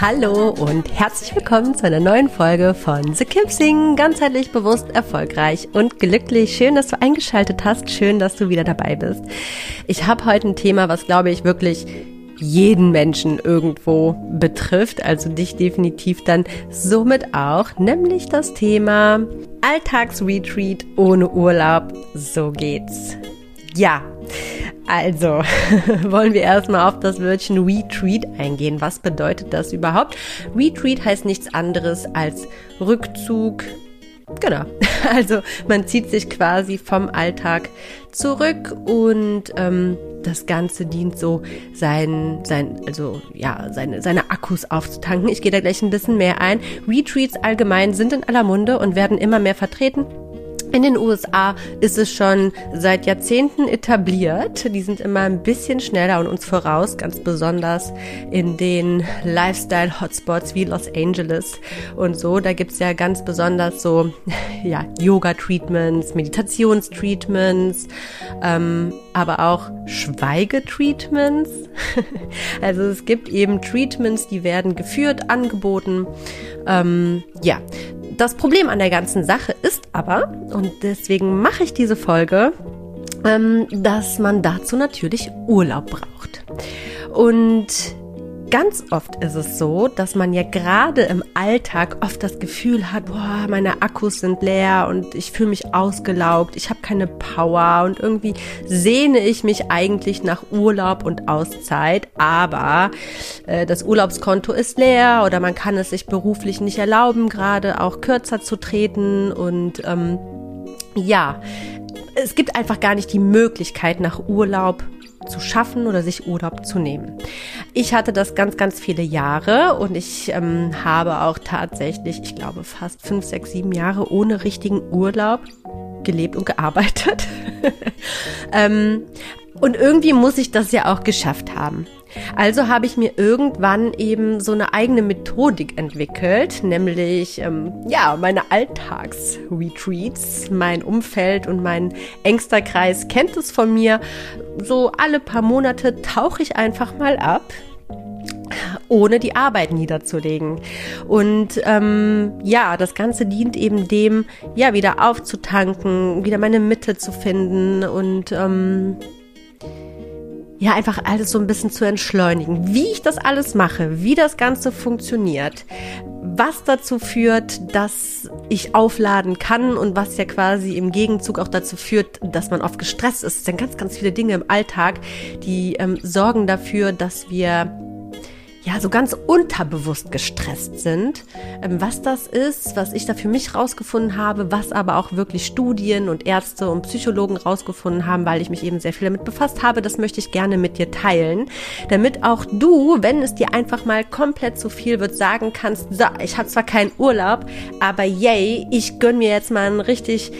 Hallo und herzlich willkommen zu einer neuen Folge von The Kim Sing. Ganzheitlich bewusst, erfolgreich und glücklich. Schön, dass du eingeschaltet hast. Schön, dass du wieder dabei bist. Ich habe heute ein Thema, was glaube ich wirklich jeden Menschen irgendwo betrifft, also dich definitiv dann somit auch, nämlich das Thema Alltagsretreat ohne Urlaub. So geht's. Ja, also, wollen wir erstmal auf das Wörtchen Retreat eingehen. Was bedeutet das überhaupt? Retreat heißt nichts anderes als Rückzug. Genau. Also man zieht sich quasi vom Alltag zurück und ähm, das Ganze dient so sein, sein, also ja, seine, seine Akkus aufzutanken. Ich gehe da gleich ein bisschen mehr ein. Retreats allgemein sind in aller Munde und werden immer mehr vertreten. In den USA ist es schon seit Jahrzehnten etabliert. Die sind immer ein bisschen schneller und uns voraus, ganz besonders in den Lifestyle-Hotspots wie Los Angeles und so. Da gibt's ja ganz besonders so ja, Yoga-Treatments, Meditations-Treatments, ähm, aber auch Schweigetreatments. also es gibt eben Treatments, die werden geführt, angeboten. Ähm, ja, das Problem an der ganzen Sache ist aber, und deswegen mache ich diese Folge, ähm, dass man dazu natürlich Urlaub braucht. Und Ganz oft ist es so, dass man ja gerade im Alltag oft das Gefühl hat, boah, meine Akkus sind leer und ich fühle mich ausgelaugt, ich habe keine Power und irgendwie sehne ich mich eigentlich nach Urlaub und Auszeit, aber äh, das Urlaubskonto ist leer oder man kann es sich beruflich nicht erlauben, gerade auch kürzer zu treten. Und ähm, ja, es gibt einfach gar nicht die Möglichkeit nach Urlaub zu schaffen oder sich Urlaub zu nehmen. Ich hatte das ganz, ganz viele Jahre und ich ähm, habe auch tatsächlich, ich glaube, fast fünf, sechs, sieben Jahre ohne richtigen Urlaub gelebt und gearbeitet. ähm, und irgendwie muss ich das ja auch geschafft haben. Also habe ich mir irgendwann eben so eine eigene Methodik entwickelt, nämlich ähm, ja meine Alltagsretreats. Mein Umfeld und mein engster Kreis kennt es von mir. So alle paar Monate tauche ich einfach mal ab ohne die Arbeit niederzulegen. Und ähm, ja, das Ganze dient eben dem, ja, wieder aufzutanken, wieder meine Mitte zu finden und ähm, ja, einfach alles so ein bisschen zu entschleunigen. Wie ich das alles mache, wie das Ganze funktioniert, was dazu führt, dass ich aufladen kann und was ja quasi im Gegenzug auch dazu führt, dass man oft gestresst ist. Es sind ganz, ganz viele Dinge im Alltag, die ähm, sorgen dafür, dass wir ja, so ganz unterbewusst gestresst sind. Ähm, was das ist, was ich da für mich rausgefunden habe, was aber auch wirklich Studien und Ärzte und Psychologen rausgefunden haben, weil ich mich eben sehr viel damit befasst habe, das möchte ich gerne mit dir teilen, damit auch du, wenn es dir einfach mal komplett zu viel wird, sagen kannst, so, ich habe zwar keinen Urlaub, aber yay, ich gönn mir jetzt mal ein richtig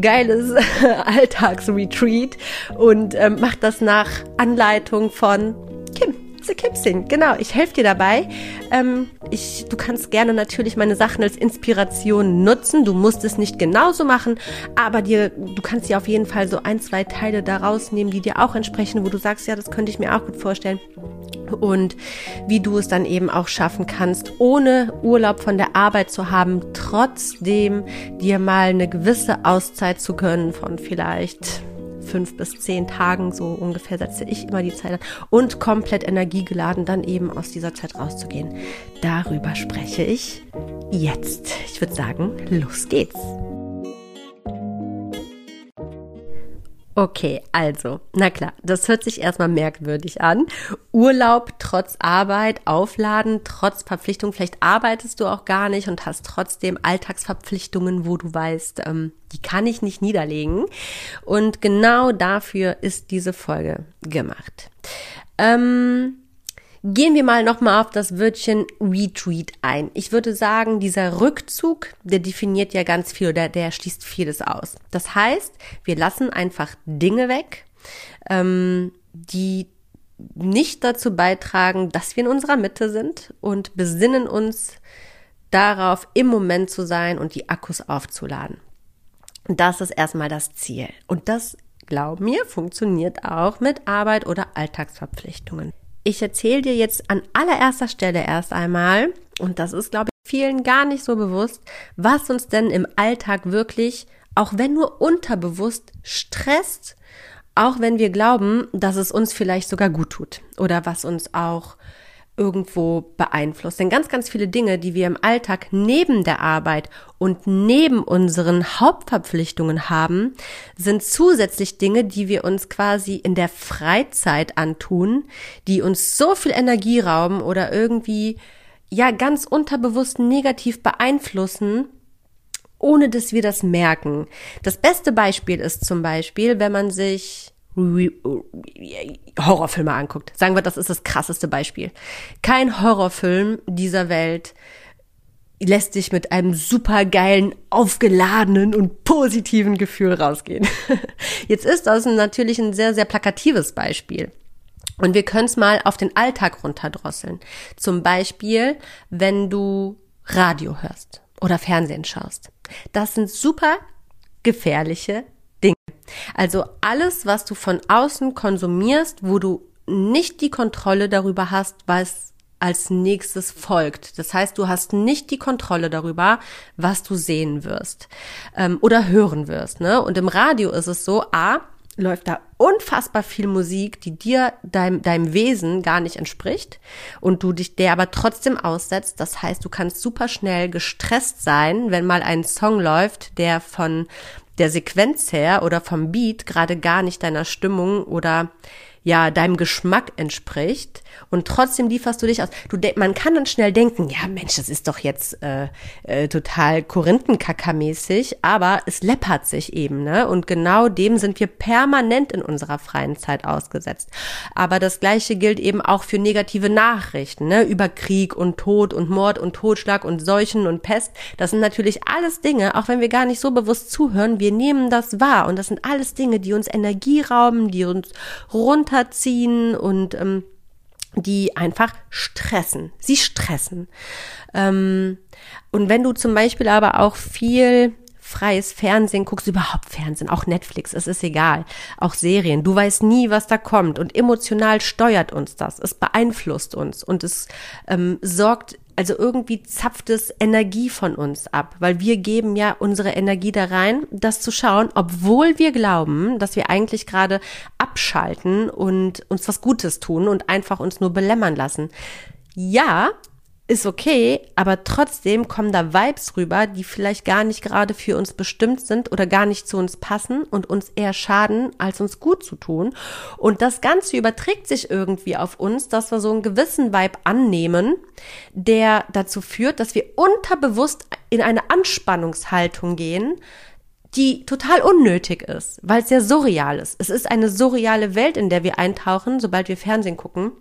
geiles Alltagsretreat und ähm, mach das nach Anleitung von Kim. The Kipsing. Genau, ich helfe dir dabei. Ähm, ich, du kannst gerne natürlich meine Sachen als Inspiration nutzen. Du musst es nicht genauso machen, aber dir, du kannst dir auf jeden Fall so ein, zwei Teile daraus nehmen, die dir auch entsprechen, wo du sagst, ja, das könnte ich mir auch gut vorstellen. Und wie du es dann eben auch schaffen kannst, ohne Urlaub von der Arbeit zu haben, trotzdem dir mal eine gewisse Auszeit zu gönnen von vielleicht fünf bis zehn Tagen so ungefähr setze ich immer die Zeit an und komplett energiegeladen dann eben aus dieser Zeit rauszugehen. Darüber spreche ich jetzt. Ich würde sagen, los geht's. Okay, also, na klar, das hört sich erstmal merkwürdig an. Urlaub trotz Arbeit, Aufladen, trotz Verpflichtung. Vielleicht arbeitest du auch gar nicht und hast trotzdem Alltagsverpflichtungen, wo du weißt, ähm, die kann ich nicht niederlegen. Und genau dafür ist diese Folge gemacht. Ähm, Gehen wir mal nochmal auf das Wörtchen Retreat ein. Ich würde sagen, dieser Rückzug, der definiert ja ganz viel oder der schließt vieles aus. Das heißt, wir lassen einfach Dinge weg, ähm, die nicht dazu beitragen, dass wir in unserer Mitte sind und besinnen uns darauf, im Moment zu sein und die Akkus aufzuladen. Das ist erstmal das Ziel. Und das, glaub mir, funktioniert auch mit Arbeit oder Alltagsverpflichtungen ich erzähle dir jetzt an allererster Stelle erst einmal, und das ist, glaube ich, vielen gar nicht so bewusst, was uns denn im Alltag wirklich, auch wenn nur unterbewusst, stresst, auch wenn wir glauben, dass es uns vielleicht sogar gut tut oder was uns auch irgendwo beeinflusst. Denn ganz, ganz viele Dinge, die wir im Alltag neben der Arbeit und neben unseren Hauptverpflichtungen haben, sind zusätzlich Dinge, die wir uns quasi in der Freizeit antun, die uns so viel Energie rauben oder irgendwie ja ganz unterbewusst negativ beeinflussen, ohne dass wir das merken. Das beste Beispiel ist zum Beispiel, wenn man sich Horrorfilme anguckt. Sagen wir, das ist das krasseste Beispiel. Kein Horrorfilm dieser Welt lässt dich mit einem supergeilen, aufgeladenen und positiven Gefühl rausgehen. Jetzt ist das natürlich ein sehr, sehr plakatives Beispiel. Und wir können es mal auf den Alltag runterdrosseln. Zum Beispiel, wenn du Radio hörst oder Fernsehen schaust. Das sind super gefährliche also alles, was du von außen konsumierst, wo du nicht die Kontrolle darüber hast, was als nächstes folgt. Das heißt, du hast nicht die Kontrolle darüber, was du sehen wirst ähm, oder hören wirst. Ne? Und im Radio ist es so, a, läuft da unfassbar viel Musik, die dir, deinem, deinem Wesen gar nicht entspricht und du dich der aber trotzdem aussetzt. Das heißt, du kannst super schnell gestresst sein, wenn mal ein Song läuft, der von der Sequenz her oder vom Beat gerade gar nicht deiner Stimmung oder ja deinem Geschmack entspricht und trotzdem lieferst du dich aus. Du, man kann dann schnell denken, ja Mensch, das ist doch jetzt äh, äh, total Korinthenkackermäßig, aber es läppert sich eben, ne? Und genau dem sind wir permanent in unserer freien Zeit ausgesetzt. Aber das Gleiche gilt eben auch für negative Nachrichten, ne? Über Krieg und Tod und Mord und Totschlag und Seuchen und Pest. Das sind natürlich alles Dinge, auch wenn wir gar nicht so bewusst zuhören, wir nehmen das wahr und das sind alles Dinge, die uns Energie rauben, die uns runter runterziehen und ähm, die einfach stressen. Sie stressen. Ähm, und wenn du zum Beispiel aber auch viel freies Fernsehen, guckst überhaupt Fernsehen, auch Netflix, es ist egal, auch Serien. Du weißt nie, was da kommt und emotional steuert uns das. Es beeinflusst uns und es ähm, sorgt also irgendwie zapft es Energie von uns ab, weil wir geben ja unsere Energie da rein, das zu schauen, obwohl wir glauben, dass wir eigentlich gerade abschalten und uns was Gutes tun und einfach uns nur belämmern lassen. Ja, ist okay, aber trotzdem kommen da Vibes rüber, die vielleicht gar nicht gerade für uns bestimmt sind oder gar nicht zu uns passen und uns eher schaden, als uns gut zu tun. Und das Ganze überträgt sich irgendwie auf uns, dass wir so einen gewissen Vibe annehmen, der dazu führt, dass wir unterbewusst in eine Anspannungshaltung gehen, die total unnötig ist, weil es ja surreal ist. Es ist eine surreale Welt, in der wir eintauchen, sobald wir Fernsehen gucken.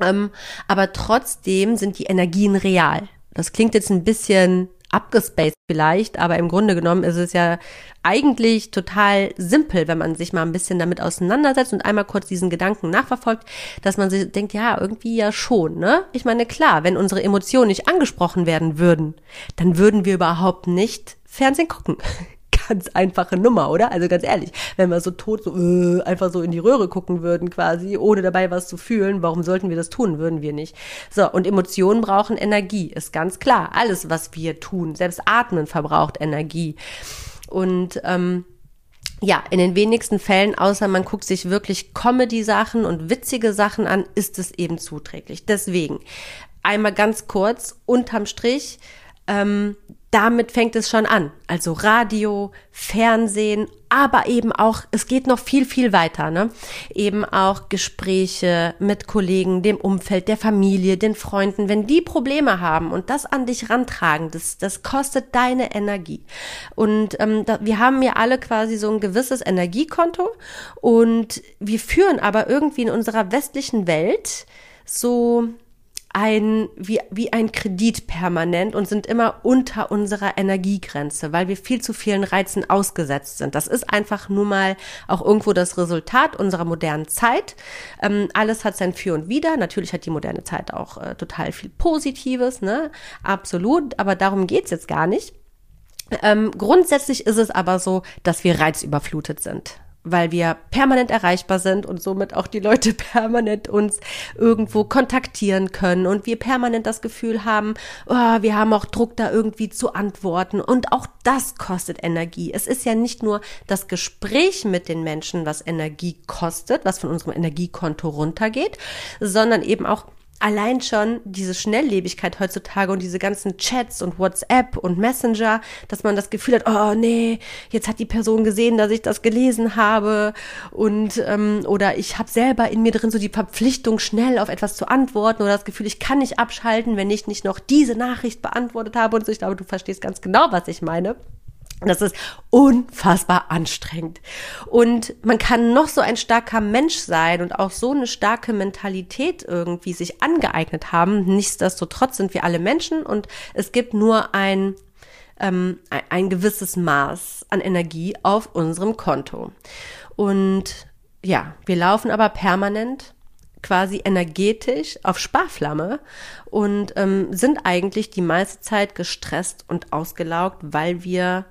Ähm, aber trotzdem sind die Energien real. Das klingt jetzt ein bisschen abgespaced vielleicht, aber im Grunde genommen ist es ja eigentlich total simpel, wenn man sich mal ein bisschen damit auseinandersetzt und einmal kurz diesen Gedanken nachverfolgt, dass man sich denkt, ja, irgendwie ja schon, ne? Ich meine, klar, wenn unsere Emotionen nicht angesprochen werden würden, dann würden wir überhaupt nicht Fernsehen gucken ganz einfache Nummer, oder? Also ganz ehrlich, wenn wir so tot so äh, einfach so in die Röhre gucken würden quasi, ohne dabei was zu fühlen, warum sollten wir das tun? Würden wir nicht. So, und Emotionen brauchen Energie, ist ganz klar. Alles, was wir tun, selbst Atmen verbraucht Energie. Und ähm, ja, in den wenigsten Fällen, außer man guckt sich wirklich Comedy-Sachen und witzige Sachen an, ist es eben zuträglich. Deswegen einmal ganz kurz unterm Strich. Ähm, damit fängt es schon an. Also Radio, Fernsehen, aber eben auch, es geht noch viel, viel weiter, ne? Eben auch Gespräche mit Kollegen, dem Umfeld, der Familie, den Freunden. Wenn die Probleme haben und das an dich rantragen, das, das kostet deine Energie. Und ähm, da, wir haben ja alle quasi so ein gewisses Energiekonto und wir führen aber irgendwie in unserer westlichen Welt so ein, wie, wie ein Kredit permanent und sind immer unter unserer Energiegrenze, weil wir viel zu vielen Reizen ausgesetzt sind. Das ist einfach nur mal auch irgendwo das Resultat unserer modernen Zeit. Ähm, alles hat sein Für und Wider. Natürlich hat die moderne Zeit auch äh, total viel Positives, ne? Absolut. Aber darum geht's jetzt gar nicht. Ähm, grundsätzlich ist es aber so, dass wir reizüberflutet sind weil wir permanent erreichbar sind und somit auch die Leute permanent uns irgendwo kontaktieren können und wir permanent das Gefühl haben, oh, wir haben auch Druck da irgendwie zu antworten und auch das kostet Energie. Es ist ja nicht nur das Gespräch mit den Menschen, was Energie kostet, was von unserem Energiekonto runtergeht, sondern eben auch allein schon diese Schnelllebigkeit heutzutage und diese ganzen Chats und WhatsApp und Messenger, dass man das Gefühl hat, oh nee, jetzt hat die Person gesehen, dass ich das gelesen habe und ähm, oder ich habe selber in mir drin so die Verpflichtung, schnell auf etwas zu antworten oder das Gefühl, ich kann nicht abschalten, wenn ich nicht noch diese Nachricht beantwortet habe und so. Ich glaube, du verstehst ganz genau, was ich meine. Das ist unfassbar anstrengend. Und man kann noch so ein starker Mensch sein und auch so eine starke Mentalität irgendwie sich angeeignet haben. Nichtsdestotrotz sind wir alle Menschen und es gibt nur ein, ähm, ein gewisses Maß an Energie auf unserem Konto. Und ja, wir laufen aber permanent quasi energetisch auf Sparflamme und ähm, sind eigentlich die meiste Zeit gestresst und ausgelaugt, weil wir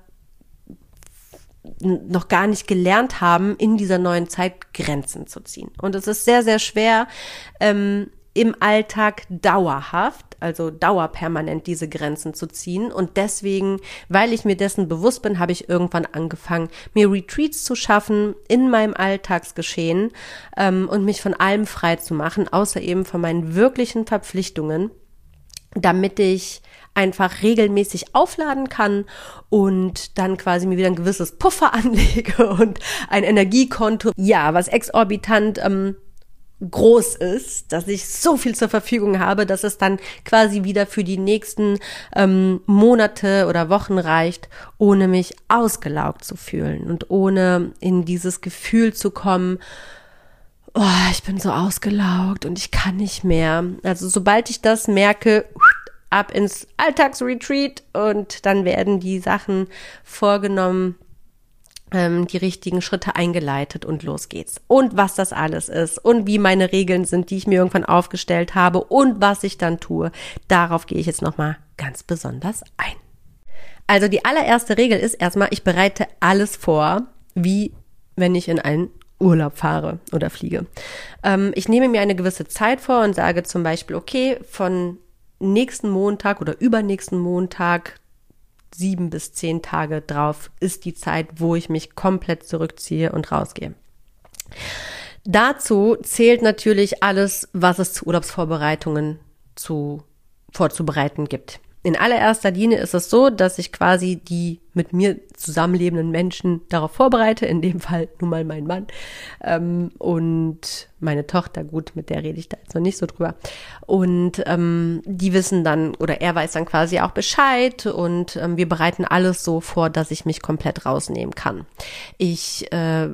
noch gar nicht gelernt haben, in dieser neuen Zeit Grenzen zu ziehen. Und es ist sehr, sehr schwer, ähm, im Alltag dauerhaft, also dauerpermanent diese Grenzen zu ziehen. Und deswegen, weil ich mir dessen bewusst bin, habe ich irgendwann angefangen, mir Retreats zu schaffen in meinem Alltagsgeschehen ähm, und mich von allem frei zu machen, außer eben von meinen wirklichen Verpflichtungen, damit ich einfach regelmäßig aufladen kann und dann quasi mir wieder ein gewisses Puffer anlege und ein Energiekonto, ja, was exorbitant ähm, groß ist, dass ich so viel zur Verfügung habe, dass es dann quasi wieder für die nächsten ähm, Monate oder Wochen reicht, ohne mich ausgelaugt zu fühlen und ohne in dieses Gefühl zu kommen, oh, ich bin so ausgelaugt und ich kann nicht mehr. Also sobald ich das merke, ab ins Alltagsretreat und dann werden die Sachen vorgenommen, ähm, die richtigen Schritte eingeleitet und los geht's. Und was das alles ist und wie meine Regeln sind, die ich mir irgendwann aufgestellt habe und was ich dann tue, darauf gehe ich jetzt nochmal ganz besonders ein. Also die allererste Regel ist erstmal, ich bereite alles vor, wie wenn ich in einen Urlaub fahre oder fliege. Ähm, ich nehme mir eine gewisse Zeit vor und sage zum Beispiel, okay, von nächsten Montag oder übernächsten Montag sieben bis zehn Tage drauf ist die Zeit, wo ich mich komplett zurückziehe und rausgehe. Dazu zählt natürlich alles, was es zu Urlaubsvorbereitungen zu vorzubereiten gibt. In allererster Linie ist es so, dass ich quasi die mit mir zusammenlebenden Menschen darauf vorbereite, in dem Fall nun mal mein Mann ähm, und meine Tochter, gut, mit der rede ich da jetzt noch nicht so drüber. Und ähm, die wissen dann, oder er weiß dann quasi auch Bescheid und ähm, wir bereiten alles so vor, dass ich mich komplett rausnehmen kann. Ich äh,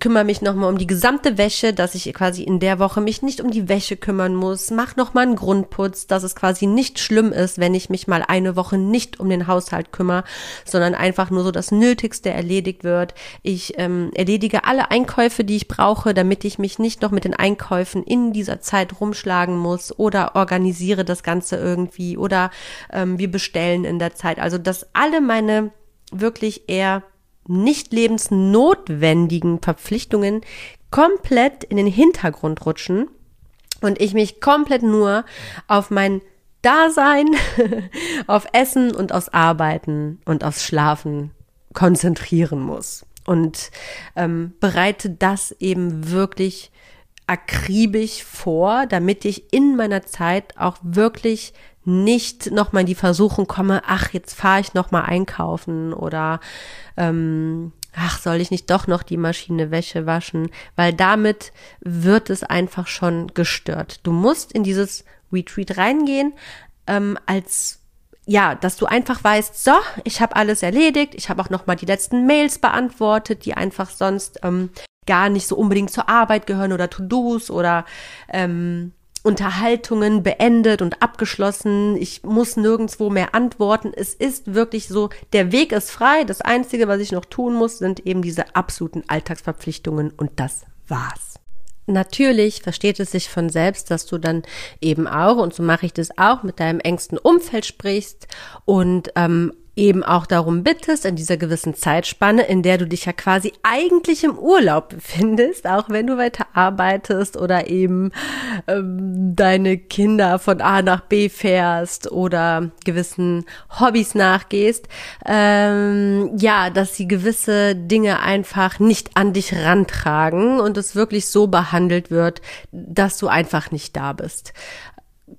kümmere mich nochmal um die gesamte Wäsche, dass ich quasi in der Woche mich nicht um die Wäsche kümmern muss, mach nochmal einen Grundputz, dass es quasi nicht schlimm ist, wenn ich mich mal eine Woche nicht um den Haushalt kümmere, sondern einfach nur so das Nötigste erledigt wird. Ich ähm, erledige alle Einkäufe, die ich brauche, damit ich mich nicht noch noch mit den Einkäufen in dieser Zeit rumschlagen muss oder organisiere das Ganze irgendwie oder ähm, wir bestellen in der Zeit. Also dass alle meine wirklich eher nicht lebensnotwendigen Verpflichtungen komplett in den Hintergrund rutschen und ich mich komplett nur auf mein Dasein, auf Essen und aufs Arbeiten und aufs Schlafen konzentrieren muss. und ähm, bereite das eben wirklich akribisch vor, damit ich in meiner Zeit auch wirklich nicht nochmal in die Versuchung komme, ach, jetzt fahre ich nochmal einkaufen oder ähm, ach, soll ich nicht doch noch die Maschine Wäsche waschen, weil damit wird es einfach schon gestört. Du musst in dieses Retreat reingehen, ähm, als ja, dass du einfach weißt, so, ich habe alles erledigt, ich habe auch noch mal die letzten Mails beantwortet, die einfach sonst ähm, gar nicht so unbedingt zur Arbeit gehören oder To-Dos oder ähm, Unterhaltungen beendet und abgeschlossen. Ich muss nirgendwo mehr antworten. Es ist wirklich so, der Weg ist frei. Das Einzige, was ich noch tun muss, sind eben diese absoluten Alltagsverpflichtungen und das war's. Natürlich versteht es sich von selbst, dass du dann eben auch, und so mache ich das auch, mit deinem engsten Umfeld sprichst und ähm, eben auch darum bittest, in dieser gewissen Zeitspanne, in der du dich ja quasi eigentlich im Urlaub befindest, auch wenn du weiter arbeitest oder eben ähm, deine Kinder von A nach B fährst oder gewissen Hobbys nachgehst, ähm, ja, dass sie gewisse Dinge einfach nicht an dich rantragen und es wirklich so behandelt wird, dass du einfach nicht da bist.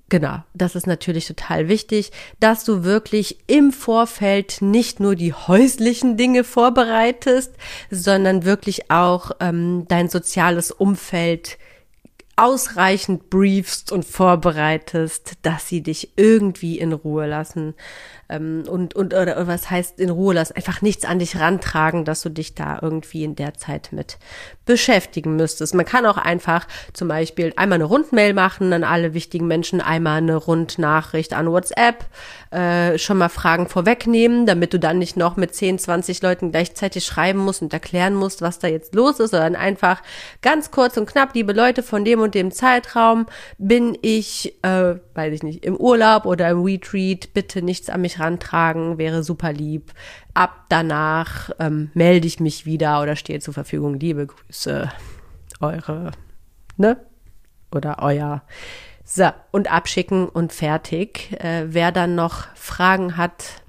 Genau, das ist natürlich total wichtig, dass du wirklich im Vorfeld nicht nur die häuslichen Dinge vorbereitest, sondern wirklich auch ähm, dein soziales Umfeld ausreichend briefst und vorbereitest, dass sie dich irgendwie in Ruhe lassen ähm, und und oder, was heißt in Ruhe lassen, einfach nichts an dich rantragen, dass du dich da irgendwie in der Zeit mit beschäftigen müsstest. Man kann auch einfach zum Beispiel einmal eine Rundmail machen an alle wichtigen Menschen, einmal eine Rundnachricht an WhatsApp, äh, schon mal Fragen vorwegnehmen, damit du dann nicht noch mit 10, 20 Leuten gleichzeitig schreiben musst und erklären musst, was da jetzt los ist, sondern einfach ganz kurz und knapp, liebe Leute, von dem und dem Zeitraum bin ich, äh, weiß ich nicht, im Urlaub oder im Retreat, bitte nichts an mich rantragen, wäre super lieb. Ab danach ähm, melde ich mich wieder oder stehe zur Verfügung. Liebe Grüße, eure, ne? Oder euer. So, und abschicken und fertig. Äh, wer dann noch Fragen hat,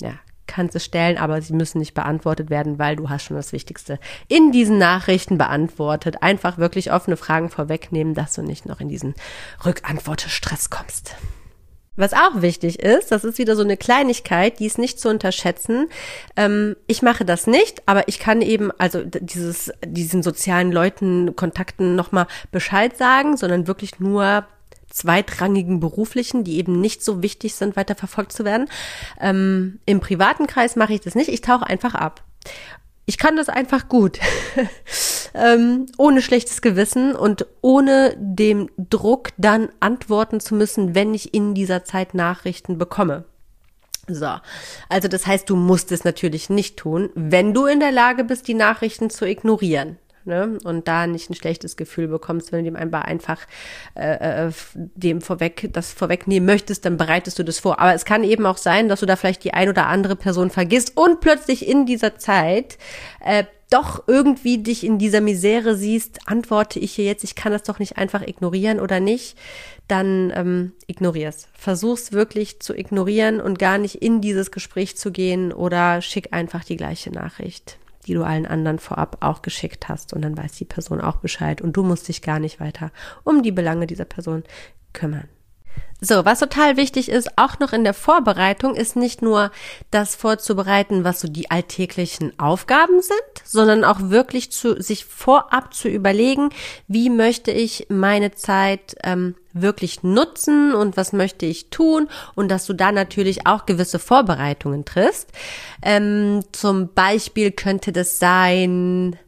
ja, kann sie stellen, aber sie müssen nicht beantwortet werden, weil du hast schon das Wichtigste in diesen Nachrichten beantwortet. Einfach wirklich offene Fragen vorwegnehmen, dass du nicht noch in diesen Rückantwortestress kommst. Was auch wichtig ist, das ist wieder so eine Kleinigkeit, die ist nicht zu unterschätzen. Ähm, ich mache das nicht, aber ich kann eben also dieses diesen sozialen Leuten Kontakten nochmal Bescheid sagen, sondern wirklich nur zweitrangigen beruflichen, die eben nicht so wichtig sind, weiter verfolgt zu werden. Ähm, Im privaten Kreis mache ich das nicht. Ich tauche einfach ab. Ich kann das einfach gut. ähm, ohne schlechtes Gewissen und ohne dem Druck dann antworten zu müssen, wenn ich in dieser Zeit Nachrichten bekomme. So, also das heißt, du musst es natürlich nicht tun, wenn du in der Lage bist, die Nachrichten zu ignorieren ne? Und da nicht ein schlechtes Gefühl bekommst, wenn du dem einfach äh, äh, dem vorweg das vorwegnehmen möchtest, dann bereitest du das vor. Aber es kann eben auch sein, dass du da vielleicht die ein oder andere Person vergisst und plötzlich in dieser Zeit äh, doch irgendwie dich in dieser Misere siehst, antworte ich hier jetzt, ich kann das doch nicht einfach ignorieren oder nicht, dann ähm, ignorier's. Versuch's wirklich zu ignorieren und gar nicht in dieses Gespräch zu gehen oder schick einfach die gleiche Nachricht die du allen anderen vorab auch geschickt hast. Und dann weiß die Person auch Bescheid und du musst dich gar nicht weiter um die Belange dieser Person kümmern. So, was total wichtig ist, auch noch in der Vorbereitung, ist nicht nur das vorzubereiten, was so die alltäglichen Aufgaben sind, sondern auch wirklich zu sich vorab zu überlegen, wie möchte ich meine Zeit ähm, wirklich nutzen und was möchte ich tun und dass du da natürlich auch gewisse Vorbereitungen triffst. Ähm, zum Beispiel könnte das sein,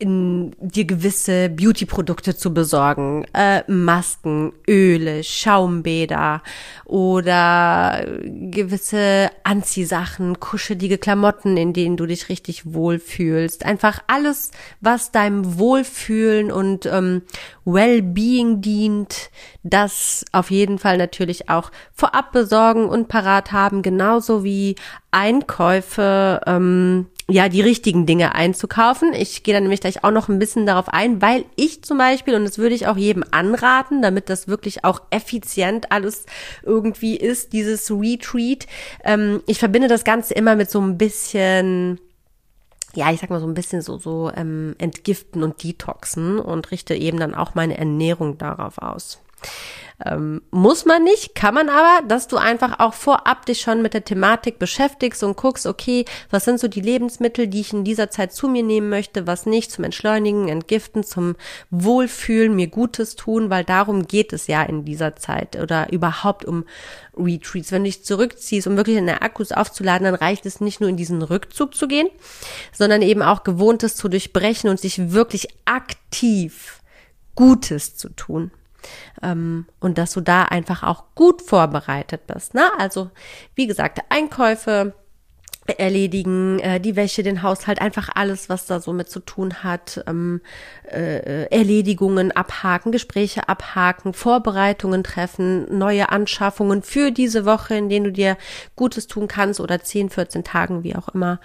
in dir gewisse Beauty-Produkte zu besorgen, äh, Masken, Öle, Schaumbäder oder gewisse Anziehsachen, kuschelige Klamotten, in denen du dich richtig wohlfühlst. Einfach alles, was deinem Wohlfühlen und ähm, Wellbeing dient, das auf jeden Fall natürlich auch vorab besorgen und parat haben, genauso wie Einkäufe ähm, ja, die richtigen Dinge einzukaufen. Ich gehe dann nämlich gleich auch noch ein bisschen darauf ein, weil ich zum Beispiel, und das würde ich auch jedem anraten, damit das wirklich auch effizient alles irgendwie ist, dieses Retreat, ähm, ich verbinde das Ganze immer mit so ein bisschen ja, ich sag mal so ein bisschen so, so ähm, entgiften und detoxen und richte eben dann auch meine Ernährung darauf aus. Ähm, muss man nicht, kann man aber, dass du einfach auch vorab dich schon mit der Thematik beschäftigst und guckst, okay, was sind so die Lebensmittel, die ich in dieser Zeit zu mir nehmen möchte, was nicht, zum Entschleunigen, Entgiften, zum Wohlfühlen, mir Gutes tun, weil darum geht es ja in dieser Zeit oder überhaupt um Retreats. Wenn du dich zurückziehst, um wirklich deine Akkus aufzuladen, dann reicht es nicht nur in diesen Rückzug zu gehen, sondern eben auch Gewohntes zu durchbrechen und sich wirklich aktiv Gutes zu tun. Ähm, und dass du da einfach auch gut vorbereitet bist. Ne? Also, wie gesagt, Einkäufe erledigen, äh, die Wäsche, den Haushalt, einfach alles, was da so mit zu tun hat, ähm, äh, Erledigungen abhaken, Gespräche abhaken, Vorbereitungen treffen, neue Anschaffungen für diese Woche, in denen du dir Gutes tun kannst oder 10, 14 Tagen, wie auch immer.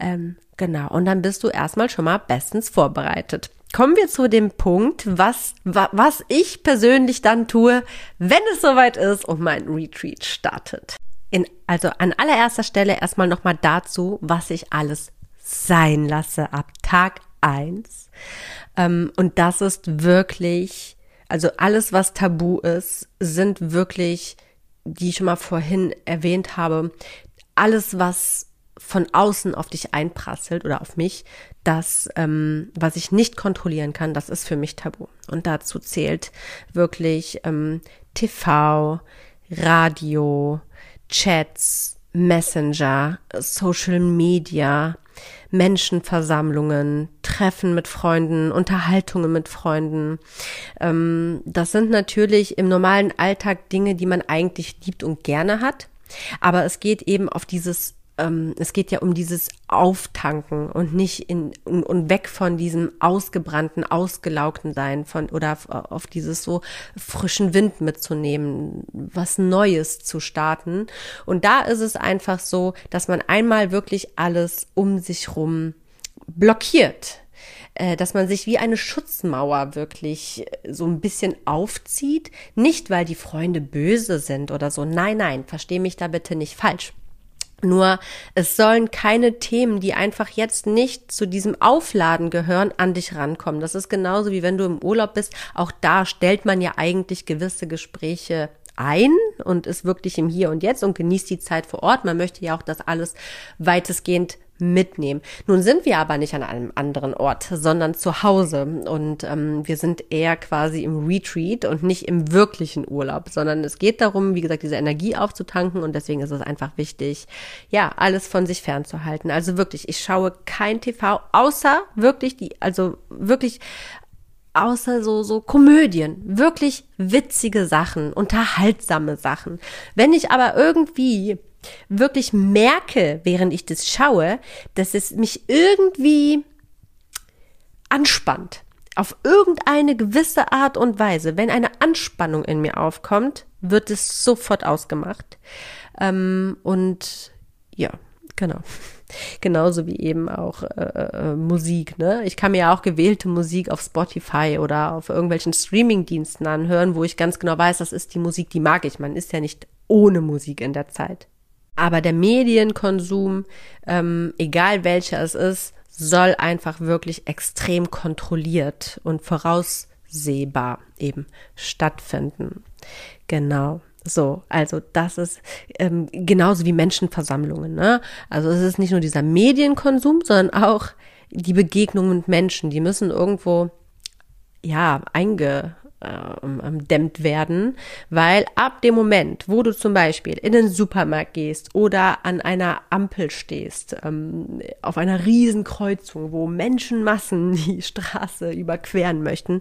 Ähm, genau. Und dann bist du erstmal schon mal bestens vorbereitet kommen wir zu dem Punkt, was, was ich persönlich dann tue, wenn es soweit ist und mein Retreat startet. In, also an allererster Stelle erstmal nochmal dazu, was ich alles sein lasse ab Tag eins. Ähm, und das ist wirklich, also alles, was tabu ist, sind wirklich, die ich schon mal vorhin erwähnt habe, alles, was von außen auf dich einprasselt oder auf mich, das, ähm, was ich nicht kontrollieren kann, das ist für mich tabu. Und dazu zählt wirklich ähm, TV, Radio, Chats, Messenger, Social Media, Menschenversammlungen, Treffen mit Freunden, Unterhaltungen mit Freunden. Ähm, das sind natürlich im normalen Alltag Dinge, die man eigentlich liebt und gerne hat. Aber es geht eben auf dieses ähm, es geht ja um dieses Auftanken und nicht in und, und weg von diesem ausgebrannten, ausgelaugten Sein von oder auf, auf dieses so frischen Wind mitzunehmen, was Neues zu starten. Und da ist es einfach so, dass man einmal wirklich alles um sich rum blockiert äh, dass man sich wie eine Schutzmauer wirklich so ein bisschen aufzieht. Nicht, weil die Freunde böse sind oder so. Nein, nein, versteh mich da bitte nicht falsch. Nur es sollen keine Themen, die einfach jetzt nicht zu diesem Aufladen gehören, an dich rankommen. Das ist genauso wie wenn du im Urlaub bist. Auch da stellt man ja eigentlich gewisse Gespräche ein und ist wirklich im Hier und Jetzt und genießt die Zeit vor Ort. Man möchte ja auch, dass alles weitestgehend mitnehmen. Nun sind wir aber nicht an einem anderen Ort, sondern zu Hause und ähm, wir sind eher quasi im Retreat und nicht im wirklichen Urlaub, sondern es geht darum, wie gesagt, diese Energie aufzutanken und deswegen ist es einfach wichtig, ja, alles von sich fernzuhalten. Also wirklich, ich schaue kein TV, außer wirklich die, also wirklich außer so, so Komödien, wirklich witzige Sachen, unterhaltsame Sachen. Wenn ich aber irgendwie wirklich merke, während ich das schaue, dass es mich irgendwie anspannt. Auf irgendeine gewisse Art und Weise. Wenn eine Anspannung in mir aufkommt, wird es sofort ausgemacht. Ähm, und ja, genau. Genauso wie eben auch äh, äh, Musik. Ne? Ich kann mir ja auch gewählte Musik auf Spotify oder auf irgendwelchen Streaming-Diensten anhören, wo ich ganz genau weiß, das ist die Musik, die mag ich. Man ist ja nicht ohne Musik in der Zeit. Aber der Medienkonsum, ähm, egal welcher es ist, soll einfach wirklich extrem kontrolliert und voraussehbar eben stattfinden. Genau. So, also das ist ähm, genauso wie Menschenversammlungen. Ne? Also es ist nicht nur dieser Medienkonsum, sondern auch die Begegnung mit Menschen. Die müssen irgendwo ja einge dämmt werden, weil ab dem Moment, wo du zum Beispiel in den Supermarkt gehst oder an einer Ampel stehst, ähm, auf einer Riesenkreuzung, wo Menschenmassen die Straße überqueren möchten,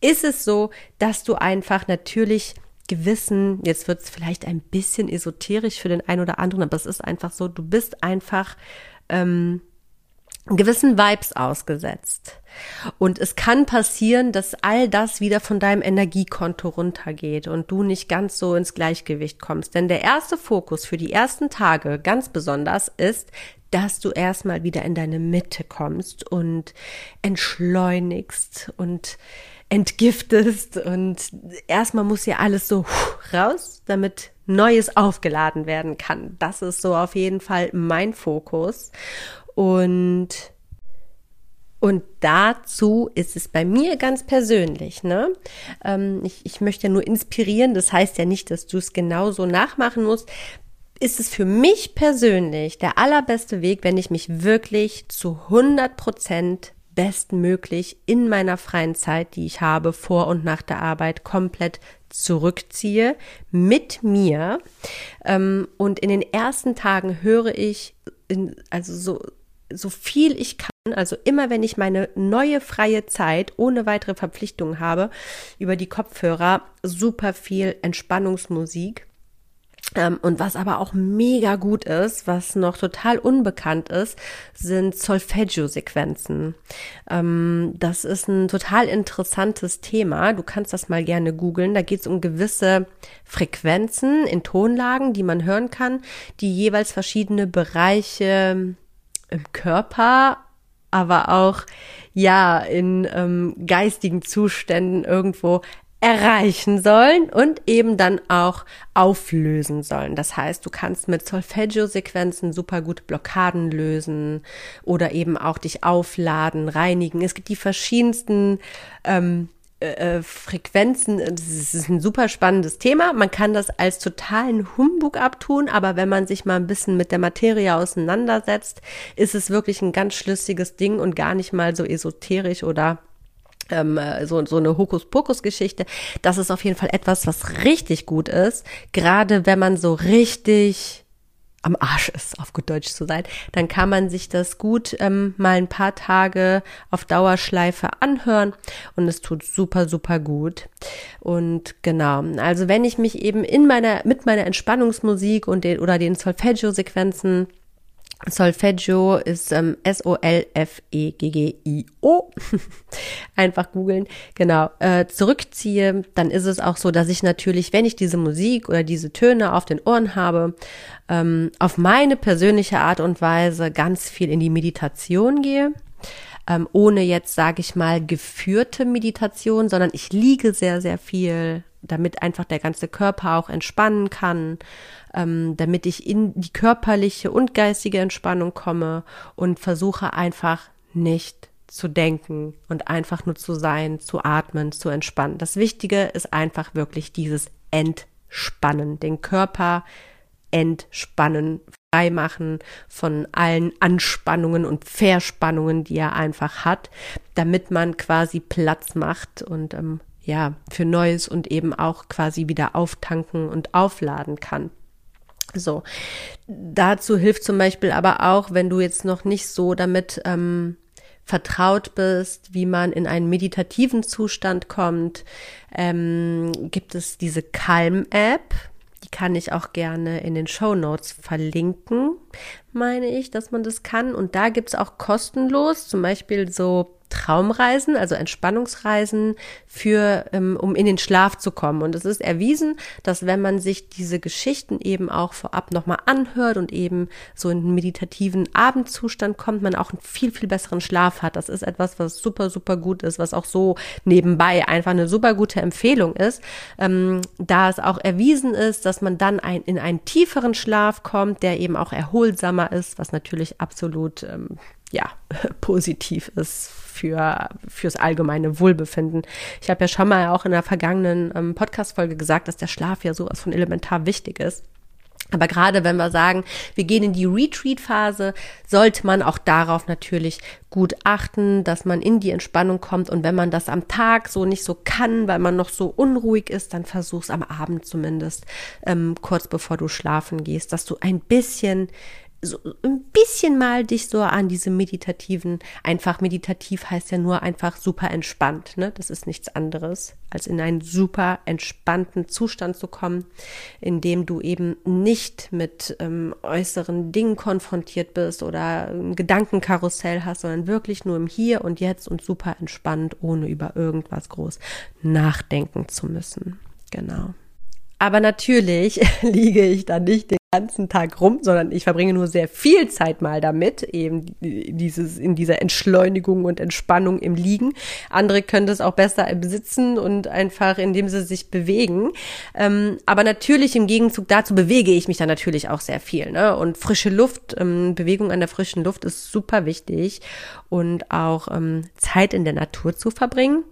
ist es so, dass du einfach natürlich gewissen, jetzt wird es vielleicht ein bisschen esoterisch für den einen oder anderen, aber es ist einfach so, du bist einfach ähm, gewissen Vibes ausgesetzt. Und es kann passieren, dass all das wieder von deinem Energiekonto runtergeht und du nicht ganz so ins Gleichgewicht kommst. Denn der erste Fokus für die ersten Tage ganz besonders ist, dass du erstmal wieder in deine Mitte kommst und entschleunigst und entgiftest und erstmal muss ja alles so raus, damit Neues aufgeladen werden kann. Das ist so auf jeden Fall mein Fokus. Und Und dazu ist es bei mir ganz persönlich, ne? Ähm, ich, ich möchte ja nur inspirieren, das heißt ja nicht, dass du es genauso nachmachen musst. Ist es für mich persönlich der allerbeste Weg, wenn ich mich wirklich zu 100 Prozent bestmöglich in meiner freien Zeit, die ich habe, vor und nach der Arbeit, komplett zurückziehe mit mir. Ähm, und in den ersten Tagen höre ich, also so, so viel ich kann, also immer wenn ich meine neue freie Zeit ohne weitere Verpflichtungen habe, über die Kopfhörer super viel Entspannungsmusik ähm, und was aber auch mega gut ist, was noch total unbekannt ist, sind Solfeggio-Sequenzen. Ähm, das ist ein total interessantes Thema. Du kannst das mal gerne googeln. Da geht es um gewisse Frequenzen in Tonlagen, die man hören kann, die jeweils verschiedene Bereiche im Körper, aber auch ja in ähm, geistigen Zuständen irgendwo erreichen sollen und eben dann auch auflösen sollen. Das heißt, du kannst mit Solfeggio-Sequenzen super gut Blockaden lösen oder eben auch dich aufladen, reinigen. Es gibt die verschiedensten ähm, äh, äh Frequenzen, das ist ein super spannendes Thema. Man kann das als totalen Humbug abtun, aber wenn man sich mal ein bisschen mit der Materie auseinandersetzt, ist es wirklich ein ganz schlüssiges Ding und gar nicht mal so esoterisch oder ähm, so, so eine Hokuspokus-Geschichte. Das ist auf jeden Fall etwas, was richtig gut ist. Gerade wenn man so richtig am Arsch ist, auf gut Deutsch zu sein, dann kann man sich das gut ähm, mal ein paar Tage auf Dauerschleife anhören und es tut super, super gut. Und genau, also wenn ich mich eben in meiner, mit meiner Entspannungsmusik und den oder den Solfeggio-Sequenzen Solfeggio ist ähm, S-O-L-F-E-G-G-I-O. Einfach googeln. Genau. Äh, zurückziehe, dann ist es auch so, dass ich natürlich, wenn ich diese Musik oder diese Töne auf den Ohren habe, ähm, auf meine persönliche Art und Weise ganz viel in die Meditation gehe. Ähm, ohne jetzt, sage ich mal, geführte Meditation, sondern ich liege sehr, sehr viel, damit einfach der ganze Körper auch entspannen kann ähm, damit ich in die körperliche und geistige Entspannung komme und versuche einfach nicht zu denken und einfach nur zu sein, zu atmen, zu entspannen. Das Wichtige ist einfach wirklich dieses Entspannen, den Körper entspannen, frei machen von allen Anspannungen und Verspannungen, die er einfach hat, damit man quasi Platz macht und ähm, ja, für Neues und eben auch quasi wieder auftanken und aufladen kann. So, dazu hilft zum Beispiel aber auch, wenn du jetzt noch nicht so damit ähm, vertraut bist, wie man in einen meditativen Zustand kommt, ähm, gibt es diese Calm-App. Die kann ich auch gerne in den Show Notes verlinken, meine ich, dass man das kann. Und da gibt es auch kostenlos zum Beispiel so Traumreisen, also Entspannungsreisen für, ähm, um in den Schlaf zu kommen. Und es ist erwiesen, dass wenn man sich diese Geschichten eben auch vorab nochmal anhört und eben so in einen meditativen Abendzustand kommt, man auch einen viel, viel besseren Schlaf hat. Das ist etwas, was super, super gut ist, was auch so nebenbei einfach eine super gute Empfehlung ist, ähm, da es auch erwiesen ist, dass man dann ein, in einen tieferen Schlaf kommt, der eben auch erholsamer ist, was natürlich absolut ähm, ja, positiv ist für, fürs allgemeine Wohlbefinden. Ich habe ja schon mal auch in der vergangenen ähm, Podcast-Folge gesagt, dass der Schlaf ja sowas von elementar wichtig ist. Aber gerade wenn wir sagen, wir gehen in die Retreat-Phase, sollte man auch darauf natürlich gut achten, dass man in die Entspannung kommt. Und wenn man das am Tag so nicht so kann, weil man noch so unruhig ist, dann versuch's am Abend zumindest, ähm, kurz bevor du schlafen gehst, dass du ein bisschen so ein bisschen mal dich so an diese meditativen, einfach meditativ heißt ja nur einfach super entspannt, ne? Das ist nichts anderes, als in einen super entspannten Zustand zu kommen, in dem du eben nicht mit ähm, äußeren Dingen konfrontiert bist oder ein Gedankenkarussell hast, sondern wirklich nur im Hier und Jetzt und super entspannt, ohne über irgendwas groß nachdenken zu müssen. Genau. Aber natürlich liege ich da nicht den ganzen Tag rum, sondern ich verbringe nur sehr viel Zeit mal damit, eben dieses, in dieser Entschleunigung und Entspannung im Liegen. Andere können das auch besser im Sitzen und einfach, indem sie sich bewegen. Ähm, aber natürlich im Gegenzug dazu bewege ich mich dann natürlich auch sehr viel. Ne? Und frische Luft, ähm, Bewegung an der frischen Luft ist super wichtig und auch ähm, Zeit in der Natur zu verbringen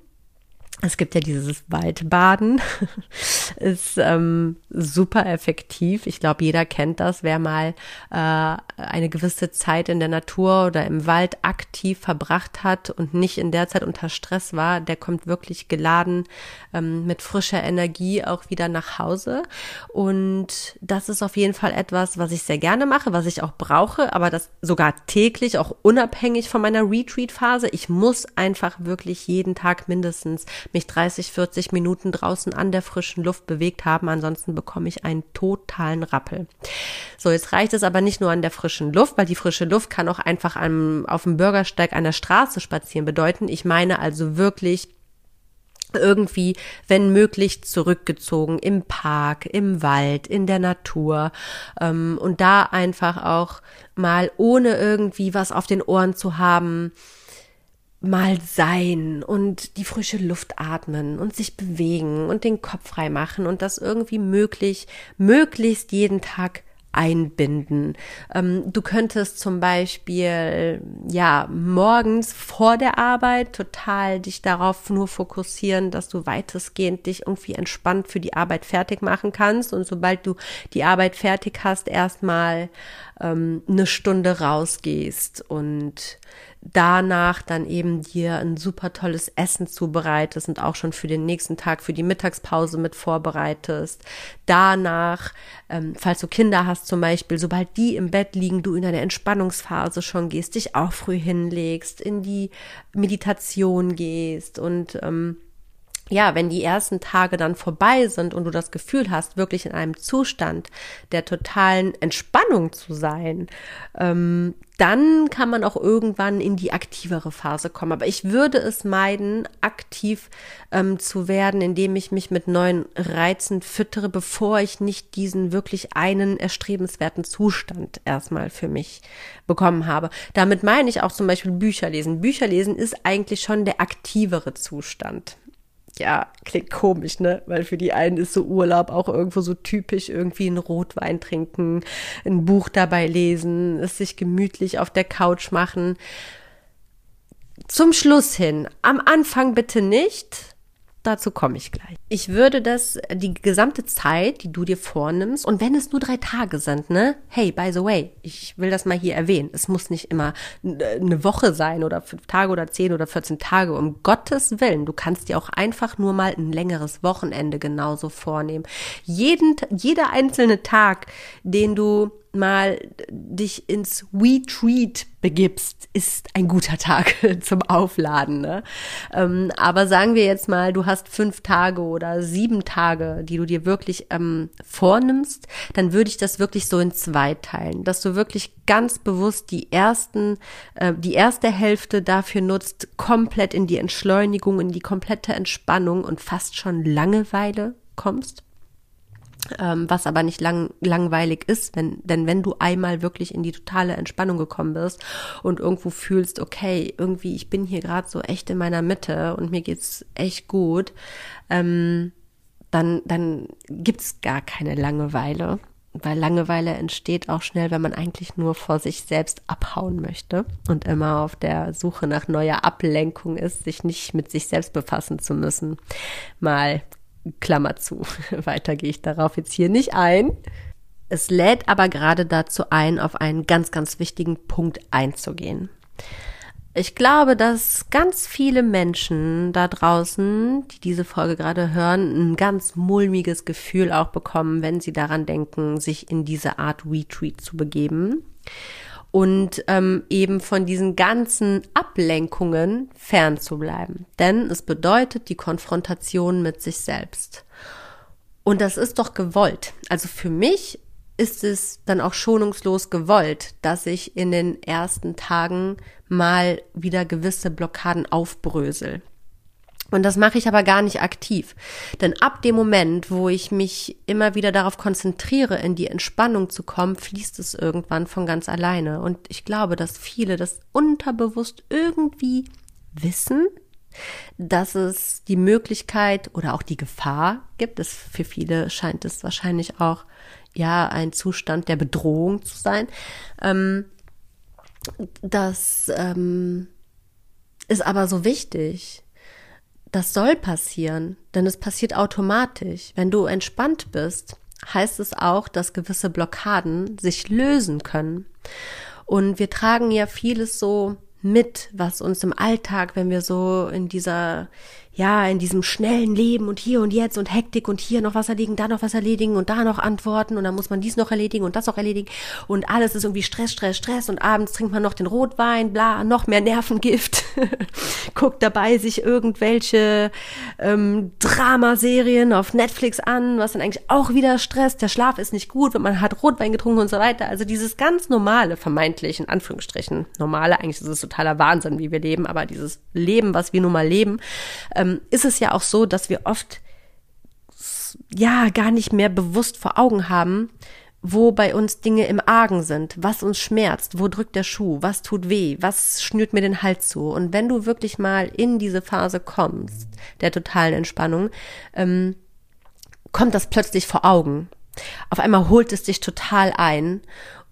es gibt ja dieses Waldbaden, ist ähm, super effektiv. Ich glaube, jeder kennt das. Wer mal äh, eine gewisse Zeit in der Natur oder im Wald aktiv verbracht hat und nicht in der Zeit unter Stress war, der kommt wirklich geladen ähm, mit frischer Energie auch wieder nach Hause. Und das ist auf jeden Fall etwas, was ich sehr gerne mache, was ich auch brauche, aber das sogar täglich, auch unabhängig von meiner Retreat-Phase. Ich muss einfach wirklich jeden Tag mindestens mich 30, 40 Minuten draußen an der frischen Luft bewegt haben. Ansonsten bekomme ich einen totalen Rappel. So, jetzt reicht es aber nicht nur an der frischen Luft, weil die frische Luft kann auch einfach am, auf dem Bürgersteig einer Straße spazieren bedeuten. Ich meine also wirklich irgendwie, wenn möglich, zurückgezogen im Park, im Wald, in der Natur ähm, und da einfach auch mal ohne irgendwie was auf den Ohren zu haben, mal sein und die frische Luft atmen und sich bewegen und den Kopf frei machen und das irgendwie möglich, möglichst jeden Tag einbinden. Ähm, du könntest zum Beispiel, ja, morgens vor der Arbeit total dich darauf nur fokussieren, dass du weitestgehend dich irgendwie entspannt für die Arbeit fertig machen kannst und sobald du die Arbeit fertig hast, erstmal ähm, eine Stunde rausgehst und danach dann eben dir ein super tolles Essen zubereitest und auch schon für den nächsten Tag, für die Mittagspause mit vorbereitest. Danach, ähm, falls du Kinder hast zum Beispiel, sobald die im Bett liegen, du in eine Entspannungsphase schon gehst, dich auch früh hinlegst, in die Meditation gehst und ähm, ja, wenn die ersten Tage dann vorbei sind und du das Gefühl hast, wirklich in einem Zustand der totalen Entspannung zu sein, ähm, dann kann man auch irgendwann in die aktivere Phase kommen. Aber ich würde es meiden, aktiv ähm, zu werden, indem ich mich mit neuen Reizen füttere, bevor ich nicht diesen wirklich einen erstrebenswerten Zustand erstmal für mich bekommen habe. Damit meine ich auch zum Beispiel Bücher lesen. Bücher lesen ist eigentlich schon der aktivere Zustand ja, klingt komisch, ne? Weil für die einen ist so Urlaub auch irgendwo so typisch, irgendwie einen Rotwein trinken, ein Buch dabei lesen, es sich gemütlich auf der Couch machen. Zum Schluss hin, am Anfang bitte nicht, Dazu komme ich gleich. Ich würde das die gesamte Zeit, die du dir vornimmst, und wenn es nur drei Tage sind, ne? Hey, by the way, ich will das mal hier erwähnen. Es muss nicht immer eine Woche sein oder fünf Tage oder zehn oder 14 Tage. Um Gottes Willen. Du kannst dir auch einfach nur mal ein längeres Wochenende genauso vornehmen. Jeden, jeder einzelne Tag, den du mal dich ins We Treat begibst, ist ein guter Tag zum Aufladen. Ne? Ähm, aber sagen wir jetzt mal, du hast fünf Tage oder sieben Tage, die du dir wirklich ähm, vornimmst, dann würde ich das wirklich so in zwei teilen, dass du wirklich ganz bewusst die ersten, äh, die erste Hälfte dafür nutzt, komplett in die Entschleunigung, in die komplette Entspannung und fast schon Langeweile kommst ähm, was aber nicht lang, langweilig ist, wenn, denn wenn du einmal wirklich in die totale Entspannung gekommen bist und irgendwo fühlst, okay, irgendwie, ich bin hier gerade so echt in meiner Mitte und mir geht's echt gut, ähm, dann, dann gibt's gar keine Langeweile. Weil Langeweile entsteht auch schnell, wenn man eigentlich nur vor sich selbst abhauen möchte und immer auf der Suche nach neuer Ablenkung ist, sich nicht mit sich selbst befassen zu müssen. Mal Klammer zu. Weiter gehe ich darauf jetzt hier nicht ein. Es lädt aber gerade dazu ein, auf einen ganz, ganz wichtigen Punkt einzugehen. Ich glaube, dass ganz viele Menschen da draußen, die diese Folge gerade hören, ein ganz mulmiges Gefühl auch bekommen, wenn sie daran denken, sich in diese Art Retreat zu begeben und ähm, eben von diesen ganzen Ablenkungen fernzubleiben. Denn es bedeutet die Konfrontation mit sich selbst. Und das ist doch gewollt. Also für mich ist es dann auch schonungslos gewollt, dass ich in den ersten Tagen mal wieder gewisse Blockaden aufbrösel. Und das mache ich aber gar nicht aktiv. Denn ab dem Moment, wo ich mich immer wieder darauf konzentriere, in die Entspannung zu kommen, fließt es irgendwann von ganz alleine. Und ich glaube, dass viele das unterbewusst irgendwie wissen, dass es die Möglichkeit oder auch die Gefahr gibt. Es, für viele scheint es wahrscheinlich auch ja ein Zustand der Bedrohung zu sein. Ähm, das ähm, ist aber so wichtig das soll passieren, denn es passiert automatisch. Wenn du entspannt bist, heißt es auch, dass gewisse Blockaden sich lösen können. Und wir tragen ja vieles so mit, was uns im Alltag, wenn wir so in dieser ja, in diesem schnellen Leben und hier und jetzt und Hektik und hier noch was erledigen, da noch was erledigen und da noch antworten und dann muss man dies noch erledigen und das noch erledigen. Und alles ist irgendwie Stress, Stress, Stress und abends trinkt man noch den Rotwein, bla, noch mehr Nervengift, guckt dabei sich irgendwelche ähm, Dramaserien auf Netflix an, was dann eigentlich auch wieder Stress, der Schlaf ist nicht gut, wenn man hat Rotwein getrunken und so weiter. Also dieses ganz normale, vermeintlich in Anführungsstrichen, normale, eigentlich ist es totaler Wahnsinn, wie wir leben, aber dieses Leben, was wir nun mal leben, ähm, ist es ja auch so, dass wir oft ja gar nicht mehr bewusst vor Augen haben, wo bei uns Dinge im Argen sind, was uns schmerzt, wo drückt der Schuh, was tut weh, was schnürt mir den Hals zu. Und wenn du wirklich mal in diese Phase kommst, der totalen Entspannung, ähm, kommt das plötzlich vor Augen. Auf einmal holt es dich total ein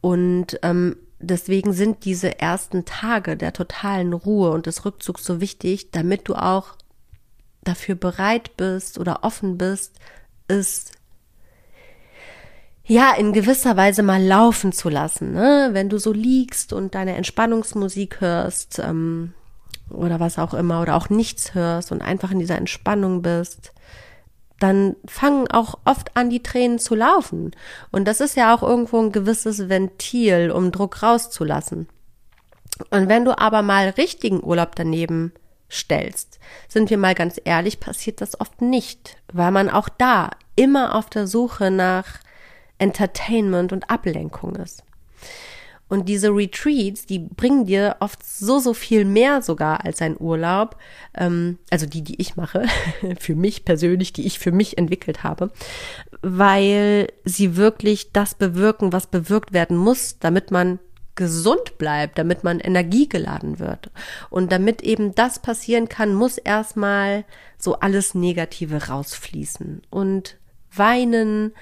und ähm, deswegen sind diese ersten Tage der totalen Ruhe und des Rückzugs so wichtig, damit du auch dafür bereit bist oder offen bist, es ja in gewisser Weise mal laufen zu lassen. Ne? Wenn du so liegst und deine Entspannungsmusik hörst ähm, oder was auch immer oder auch nichts hörst und einfach in dieser Entspannung bist, dann fangen auch oft an, die Tränen zu laufen. Und das ist ja auch irgendwo ein gewisses Ventil, um Druck rauszulassen. Und wenn du aber mal richtigen Urlaub daneben stellst. Sind wir mal ganz ehrlich, passiert das oft nicht, weil man auch da immer auf der Suche nach Entertainment und Ablenkung ist. Und diese Retreats, die bringen dir oft so, so viel mehr sogar als ein Urlaub. Ähm, also die, die ich mache, für mich persönlich, die ich für mich entwickelt habe, weil sie wirklich das bewirken, was bewirkt werden muss, damit man gesund bleibt, damit man energiegeladen wird. Und damit eben das passieren kann, muss erstmal so alles Negative rausfließen. Und weinen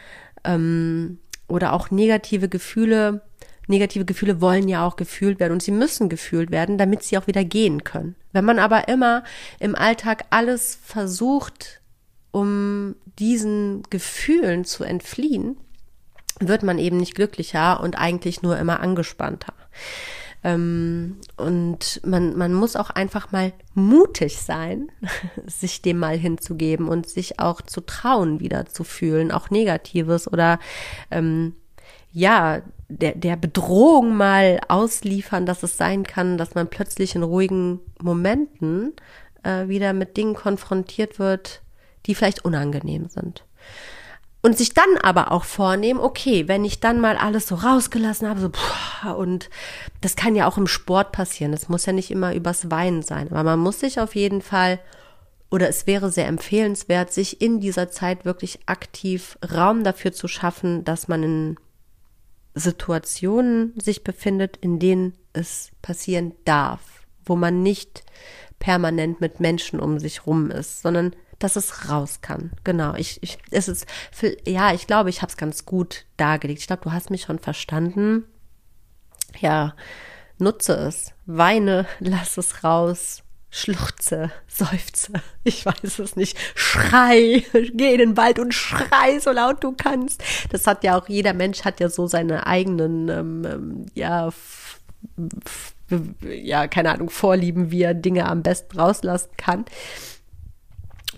ähm, oder auch negative Gefühle, negative Gefühle wollen ja auch gefühlt werden und sie müssen gefühlt werden, damit sie auch wieder gehen können. Wenn man aber immer im Alltag alles versucht, um diesen Gefühlen zu entfliehen, wird man eben nicht glücklicher und eigentlich nur immer angespannter. Ähm, und man, man muss auch einfach mal mutig sein, sich dem mal hinzugeben und sich auch zu trauen, wieder zu fühlen, auch Negatives oder ähm, ja, der, der Bedrohung mal ausliefern, dass es sein kann, dass man plötzlich in ruhigen Momenten äh, wieder mit Dingen konfrontiert wird, die vielleicht unangenehm sind. Und sich dann aber auch vornehmen, okay, wenn ich dann mal alles so rausgelassen habe, so, pff, und das kann ja auch im Sport passieren, das muss ja nicht immer übers Weinen sein, aber man muss sich auf jeden Fall, oder es wäre sehr empfehlenswert, sich in dieser Zeit wirklich aktiv Raum dafür zu schaffen, dass man in Situationen sich befindet, in denen es passieren darf, wo man nicht permanent mit Menschen um sich rum ist, sondern dass es raus kann. Genau. Ich, ich, es ist, für, ja, ich glaube, ich habe es ganz gut dargelegt. Ich glaube, du hast mich schon verstanden. Ja, nutze es, weine, lass es raus, schluchze, seufze, ich weiß es nicht, schrei, geh in den Wald und schrei so laut du kannst. Das hat ja auch jeder Mensch hat ja so seine eigenen, ähm, ähm ja, ja, keine Ahnung, Vorlieben, wie er Dinge am besten rauslassen kann.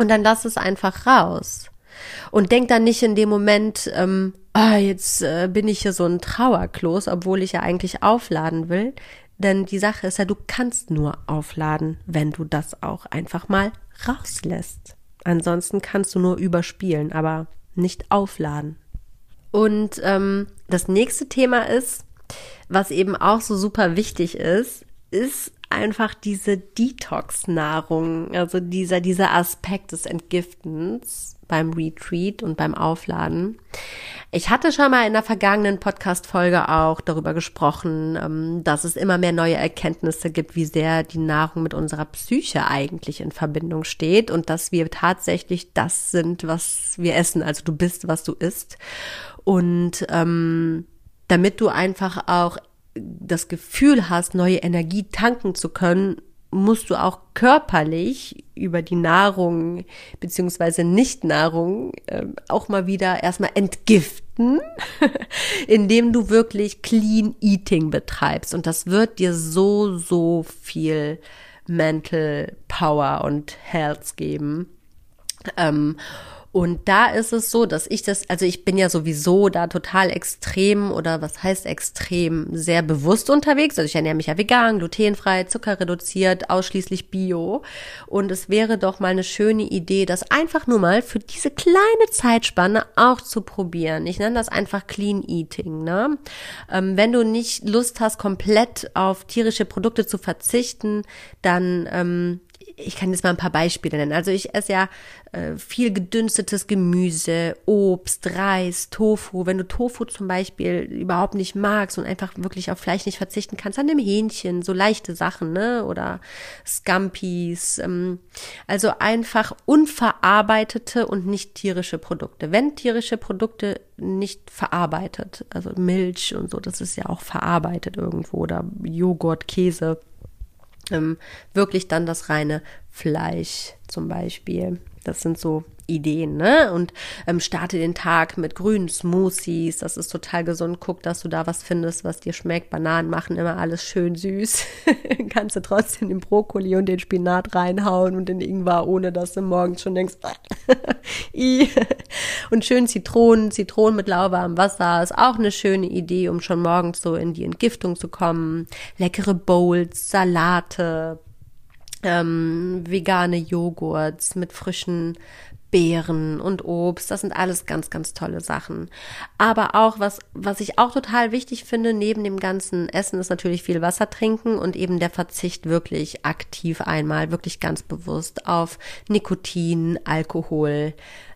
Und dann lass es einfach raus. Und denk dann nicht in dem Moment, ähm, ah, jetzt äh, bin ich hier so ein Trauerklos, obwohl ich ja eigentlich aufladen will. Denn die Sache ist ja, du kannst nur aufladen, wenn du das auch einfach mal rauslässt. Ansonsten kannst du nur überspielen, aber nicht aufladen. Und ähm, das nächste Thema ist, was eben auch so super wichtig ist, ist einfach diese Detox-Nahrung, also dieser, dieser Aspekt des Entgiftens beim Retreat und beim Aufladen. Ich hatte schon mal in der vergangenen Podcast-Folge auch darüber gesprochen, ähm, dass es immer mehr neue Erkenntnisse gibt, wie sehr die Nahrung mit unserer Psyche eigentlich in Verbindung steht und dass wir tatsächlich das sind, was wir essen. Also du bist, was du isst. Und ähm, damit du einfach auch das Gefühl hast, neue Energie tanken zu können, musst du auch körperlich über die Nahrung beziehungsweise Nicht-Nahrung äh, auch mal wieder erstmal entgiften, indem du wirklich Clean Eating betreibst. Und das wird dir so, so viel Mental Power und Health geben. Ähm, und da ist es so, dass ich das, also ich bin ja sowieso da total extrem oder was heißt extrem, sehr bewusst unterwegs. Also ich ernähre mich ja vegan, glutenfrei, zuckerreduziert, ausschließlich bio. Und es wäre doch mal eine schöne Idee, das einfach nur mal für diese kleine Zeitspanne auch zu probieren. Ich nenne das einfach Clean Eating. Ne? Ähm, wenn du nicht Lust hast, komplett auf tierische Produkte zu verzichten, dann ähm, ich kann jetzt mal ein paar Beispiele nennen. Also ich esse ja äh, viel gedünstetes Gemüse, Obst, Reis, Tofu. Wenn du Tofu zum Beispiel überhaupt nicht magst und einfach wirklich auf Fleisch nicht verzichten kannst, dann nimm Hähnchen, so leichte Sachen, ne? Oder Scampis. Ähm, also einfach unverarbeitete und nicht tierische Produkte. Wenn tierische Produkte nicht verarbeitet, also Milch und so, das ist ja auch verarbeitet irgendwo oder Joghurt, Käse ähm, wirklich dann das reine Fleisch zum Beispiel. Das sind so Ideen, ne? Und ähm, starte den Tag mit grünen Smoothies. Das ist total gesund. Guck, dass du da was findest, was dir schmeckt. Bananen machen immer alles schön süß. Kannst du trotzdem den Brokkoli und den Spinat reinhauen und den Ingwer, ohne dass du morgens schon denkst, und schön Zitronen, Zitronen mit lauwarmem Wasser ist auch eine schöne Idee, um schon morgens so in die Entgiftung zu kommen. Leckere Bowls, Salate, ähm, vegane Joghurts mit frischen Beeren und Obst, das sind alles ganz, ganz tolle Sachen. Aber auch was, was ich auch total wichtig finde, neben dem ganzen Essen ist natürlich viel Wasser trinken und eben der Verzicht wirklich aktiv einmal, wirklich ganz bewusst auf Nikotin, Alkohol,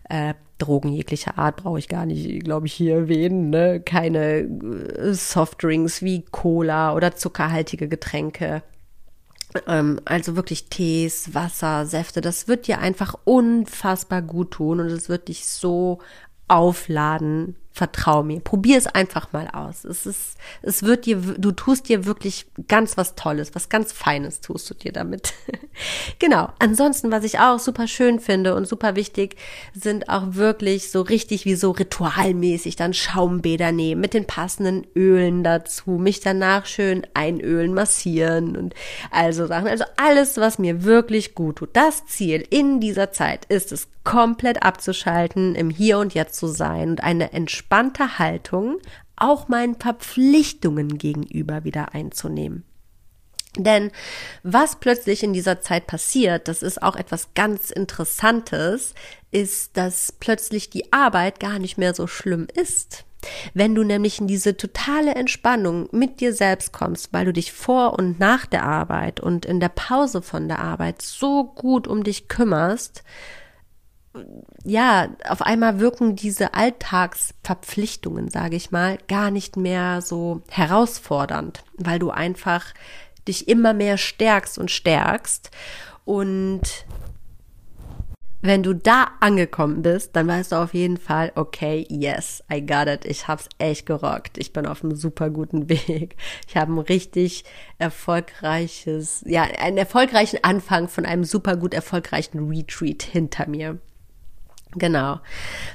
äh, Drogen jeglicher Art brauche ich gar nicht, glaube ich, hier erwähnen. Ne? Keine äh, Softdrinks wie Cola oder zuckerhaltige Getränke. Ähm, also wirklich Tees, Wasser, Säfte, das wird dir einfach unfassbar gut tun und es wird dich so aufladen Vertrau mir. Probier es einfach mal aus. Es ist, es wird dir, du tust dir wirklich ganz was Tolles, was ganz Feines tust du dir damit. genau. Ansonsten, was ich auch super schön finde und super wichtig, sind auch wirklich so richtig wie so ritualmäßig dann Schaumbäder nehmen mit den passenden Ölen dazu, mich danach schön einölen, massieren und also Sachen. Also alles, was mir wirklich gut tut. Das Ziel in dieser Zeit ist es, komplett abzuschalten, im Hier und Jetzt zu sein und eine entspannte Haltung auch meinen Verpflichtungen gegenüber wieder einzunehmen. Denn was plötzlich in dieser Zeit passiert, das ist auch etwas ganz Interessantes, ist, dass plötzlich die Arbeit gar nicht mehr so schlimm ist. Wenn du nämlich in diese totale Entspannung mit dir selbst kommst, weil du dich vor und nach der Arbeit und in der Pause von der Arbeit so gut um dich kümmerst, ja, auf einmal wirken diese Alltagsverpflichtungen, sage ich mal, gar nicht mehr so herausfordernd, weil du einfach dich immer mehr stärkst und stärkst. Und wenn du da angekommen bist, dann weißt du auf jeden Fall, okay, yes, I got it. Ich hab's echt gerockt. Ich bin auf einem super guten Weg. Ich habe ein richtig erfolgreiches, ja, einen erfolgreichen Anfang von einem super gut erfolgreichen Retreat hinter mir. Genau.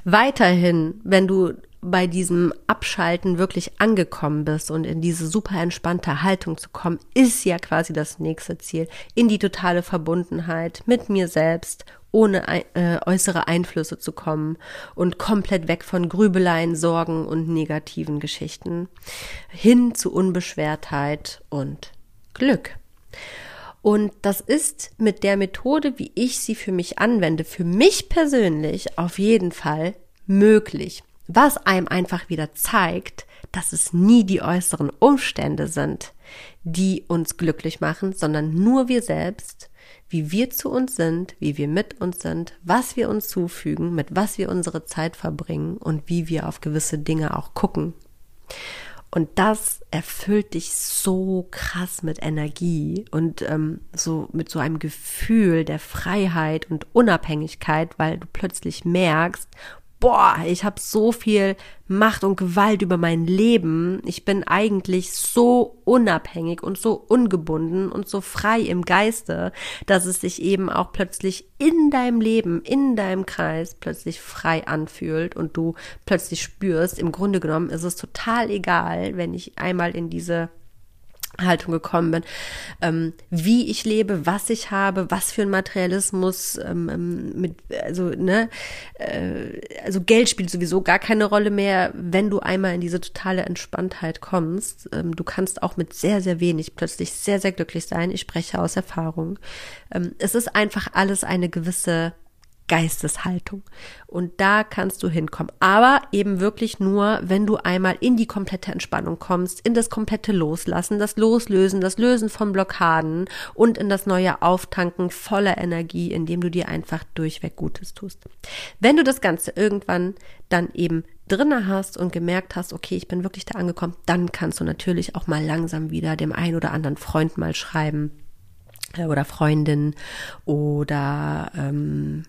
Weiterhin, wenn du bei diesem Abschalten wirklich angekommen bist und in diese super entspannte Haltung zu kommen, ist ja quasi das nächste Ziel. In die totale Verbundenheit mit mir selbst, ohne äh, äußere Einflüsse zu kommen und komplett weg von Grübeleien, Sorgen und negativen Geschichten, hin zu Unbeschwertheit und Glück. Und das ist mit der Methode, wie ich sie für mich anwende, für mich persönlich auf jeden Fall möglich. Was einem einfach wieder zeigt, dass es nie die äußeren Umstände sind, die uns glücklich machen, sondern nur wir selbst, wie wir zu uns sind, wie wir mit uns sind, was wir uns zufügen, mit was wir unsere Zeit verbringen und wie wir auf gewisse Dinge auch gucken. Und das erfüllt dich so krass mit Energie und ähm, so mit so einem Gefühl der Freiheit und Unabhängigkeit, weil du plötzlich merkst, boah, ich habe so viel Macht und Gewalt über mein Leben. Ich bin eigentlich so unabhängig und so ungebunden und so frei im Geiste, dass es sich eben auch plötzlich in deinem Leben, in deinem Kreis plötzlich frei anfühlt und du plötzlich spürst, im Grunde genommen ist es total egal, wenn ich einmal in diese Haltung gekommen bin, ähm, wie ich lebe, was ich habe, was für ein Materialismus ähm, ähm, mit, also ne, äh, also Geld spielt sowieso gar keine Rolle mehr, wenn du einmal in diese totale Entspanntheit kommst. Ähm, du kannst auch mit sehr sehr wenig plötzlich sehr sehr glücklich sein. Ich spreche aus Erfahrung. Ähm, es ist einfach alles eine gewisse Geisteshaltung. Und da kannst du hinkommen. Aber eben wirklich nur, wenn du einmal in die komplette Entspannung kommst, in das komplette Loslassen, das Loslösen, das Lösen von Blockaden und in das neue Auftanken voller Energie, indem du dir einfach durchweg Gutes tust. Wenn du das Ganze irgendwann dann eben drinne hast und gemerkt hast, okay, ich bin wirklich da angekommen, dann kannst du natürlich auch mal langsam wieder dem einen oder anderen Freund mal schreiben äh, oder Freundin oder ähm,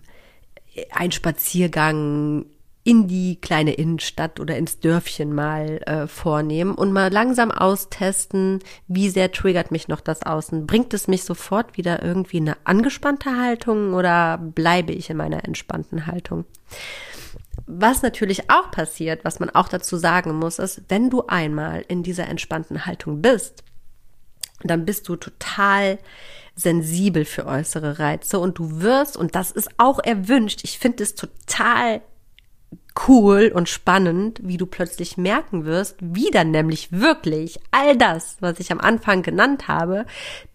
ein Spaziergang in die kleine Innenstadt oder ins Dörfchen mal äh, vornehmen und mal langsam austesten, wie sehr triggert mich noch das Außen. Bringt es mich sofort wieder irgendwie eine angespannte Haltung oder bleibe ich in meiner entspannten Haltung? Was natürlich auch passiert, was man auch dazu sagen muss, ist, wenn du einmal in dieser entspannten Haltung bist, dann bist du total sensibel für äußere Reize und du wirst, und das ist auch erwünscht, ich finde es total cool und spannend, wie du plötzlich merken wirst, wie dann nämlich wirklich all das, was ich am Anfang genannt habe,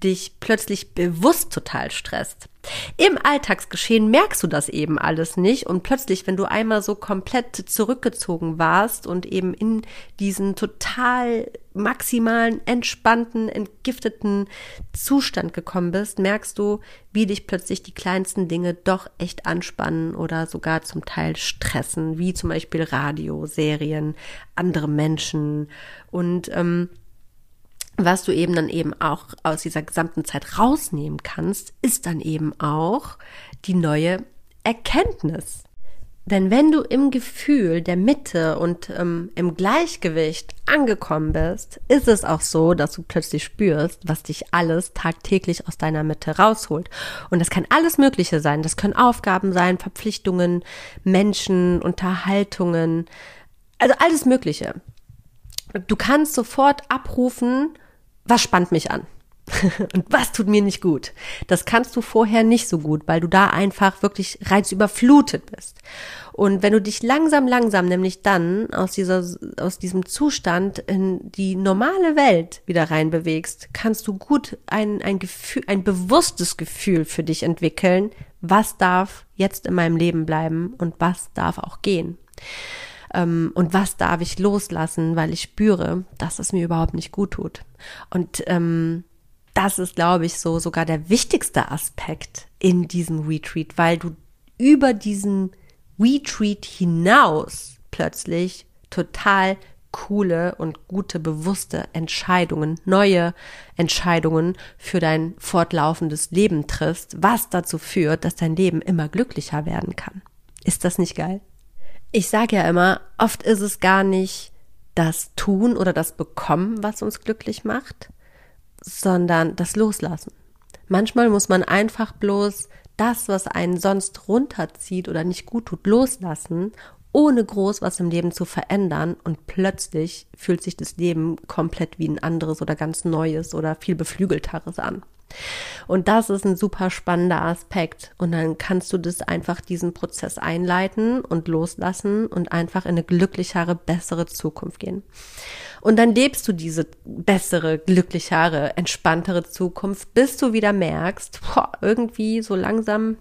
dich plötzlich bewusst total stresst. Im Alltagsgeschehen merkst du das eben alles nicht und plötzlich, wenn du einmal so komplett zurückgezogen warst und eben in diesen total maximalen, entspannten, entgifteten Zustand gekommen bist, merkst du, wie dich plötzlich die kleinsten Dinge doch echt anspannen oder sogar zum Teil stressen, wie zum Beispiel Radio, Serien, andere Menschen. Und ähm, was du eben dann eben auch aus dieser gesamten Zeit rausnehmen kannst, ist dann eben auch die neue Erkenntnis. Denn wenn du im Gefühl der Mitte und ähm, im Gleichgewicht angekommen bist, ist es auch so, dass du plötzlich spürst, was dich alles tagtäglich aus deiner Mitte rausholt. Und das kann alles Mögliche sein. Das können Aufgaben sein, Verpflichtungen, Menschen, Unterhaltungen, also alles Mögliche. Du kannst sofort abrufen, was spannt mich an? und was tut mir nicht gut? Das kannst du vorher nicht so gut, weil du da einfach wirklich reizüberflutet bist. Und wenn du dich langsam, langsam, nämlich dann aus dieser, aus diesem Zustand in die normale Welt wieder reinbewegst, kannst du gut ein, ein Gefühl, ein bewusstes Gefühl für dich entwickeln. Was darf jetzt in meinem Leben bleiben und was darf auch gehen? Ähm, und was darf ich loslassen, weil ich spüre, dass es mir überhaupt nicht gut tut. Und ähm, das ist, glaube ich, so sogar der wichtigste Aspekt in diesem Retreat, weil du über diesen Retreat hinaus plötzlich total coole und gute, bewusste Entscheidungen, neue Entscheidungen für dein fortlaufendes Leben triffst, was dazu führt, dass dein Leben immer glücklicher werden kann. Ist das nicht geil? Ich sage ja immer, oft ist es gar nicht das Tun oder das Bekommen, was uns glücklich macht, sondern das Loslassen. Manchmal muss man einfach bloß das, was einen sonst runterzieht oder nicht gut tut, loslassen, ohne groß was im Leben zu verändern und plötzlich fühlt sich das Leben komplett wie ein anderes oder ganz neues oder viel beflügelteres an. Und das ist ein super spannender Aspekt. Und dann kannst du das einfach diesen Prozess einleiten und loslassen und einfach in eine glücklichere, bessere Zukunft gehen. Und dann lebst du diese bessere, glücklichere, entspanntere Zukunft, bis du wieder merkst, boah, irgendwie so langsam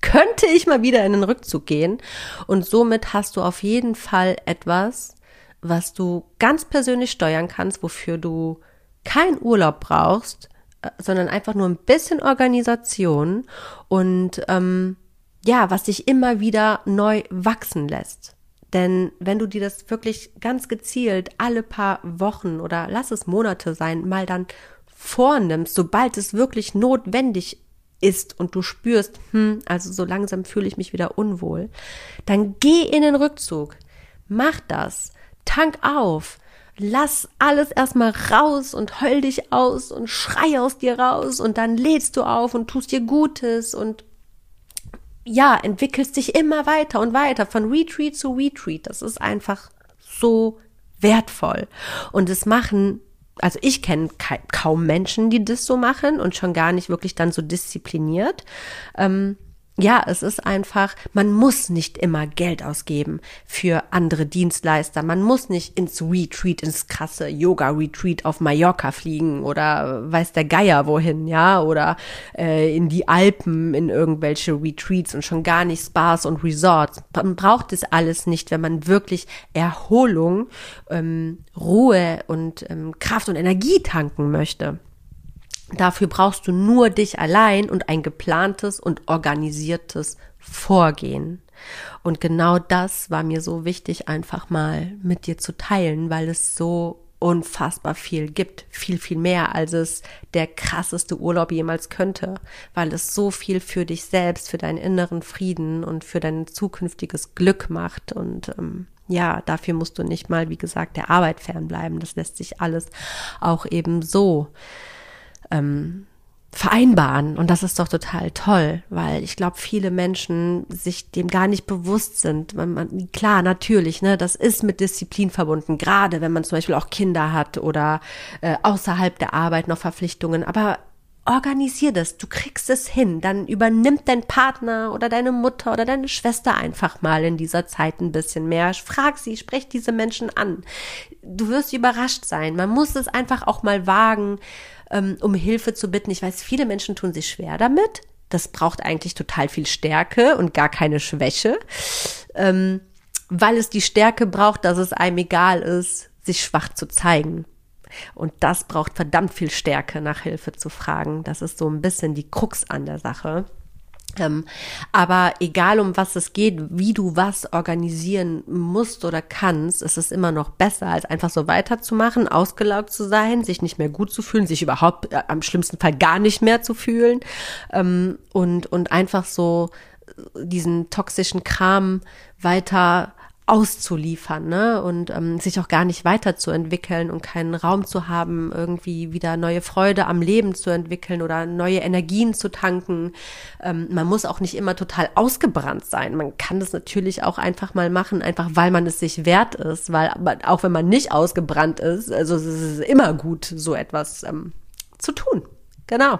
könnte ich mal wieder in den Rückzug gehen. Und somit hast du auf jeden Fall etwas, was du ganz persönlich steuern kannst, wofür du keinen Urlaub brauchst, sondern einfach nur ein bisschen Organisation und ähm, ja, was dich immer wieder neu wachsen lässt. Denn wenn du dir das wirklich ganz gezielt alle paar Wochen oder lass es Monate sein, mal dann vornimmst, sobald es wirklich notwendig ist und du spürst, hm, also so langsam fühle ich mich wieder unwohl, dann geh in den Rückzug. Mach das. Tank auf. Lass alles erstmal raus und heul dich aus und schrei aus dir raus und dann lädst du auf und tust dir Gutes und ja, entwickelst dich immer weiter und weiter von Retreat zu Retreat. Das ist einfach so wertvoll. Und es machen also ich kenne kaum Menschen, die das so machen und schon gar nicht wirklich dann so diszipliniert. Ähm, ja, es ist einfach, man muss nicht immer Geld ausgeben für andere Dienstleister. Man muss nicht ins Retreat, ins krasse Yoga-Retreat auf Mallorca fliegen oder weiß der Geier wohin, ja, oder äh, in die Alpen in irgendwelche Retreats und schon gar nicht Spas und Resorts. Man braucht das alles nicht, wenn man wirklich Erholung, ähm, Ruhe und ähm, Kraft und Energie tanken möchte. Dafür brauchst du nur dich allein und ein geplantes und organisiertes Vorgehen. Und genau das war mir so wichtig, einfach mal mit dir zu teilen, weil es so unfassbar viel gibt. Viel, viel mehr, als es der krasseste Urlaub jemals könnte, weil es so viel für dich selbst, für deinen inneren Frieden und für dein zukünftiges Glück macht. Und ähm, ja, dafür musst du nicht mal, wie gesagt, der Arbeit fernbleiben. Das lässt sich alles auch eben so ähm, vereinbaren. Und das ist doch total toll, weil ich glaube, viele Menschen sich dem gar nicht bewusst sind. Man, man, klar, natürlich, ne, das ist mit Disziplin verbunden, gerade wenn man zum Beispiel auch Kinder hat oder äh, außerhalb der Arbeit noch Verpflichtungen. Aber organisier das, du kriegst es hin, dann übernimmt dein Partner oder deine Mutter oder deine Schwester einfach mal in dieser Zeit ein bisschen mehr. Frag sie, sprech diese Menschen an. Du wirst überrascht sein. Man muss es einfach auch mal wagen, ähm, um Hilfe zu bitten. Ich weiß, viele Menschen tun sich schwer damit. Das braucht eigentlich total viel Stärke und gar keine Schwäche, ähm, weil es die Stärke braucht, dass es einem egal ist, sich schwach zu zeigen. Und das braucht verdammt viel Stärke, nach Hilfe zu fragen. Das ist so ein bisschen die Krux an der Sache. Ähm, aber egal um was es geht, wie du was organisieren musst oder kannst, ist es immer noch besser, als einfach so weiterzumachen, ausgelaugt zu sein, sich nicht mehr gut zu fühlen, sich überhaupt äh, am schlimmsten Fall gar nicht mehr zu fühlen ähm, und, und einfach so diesen toxischen Kram weiter auszuliefern, ne? Und ähm, sich auch gar nicht weiterzuentwickeln und keinen Raum zu haben, irgendwie wieder neue Freude am Leben zu entwickeln oder neue Energien zu tanken. Ähm, man muss auch nicht immer total ausgebrannt sein. Man kann das natürlich auch einfach mal machen, einfach weil man es sich wert ist, weil auch wenn man nicht ausgebrannt ist, also es ist immer gut, so etwas ähm, zu tun. Genau.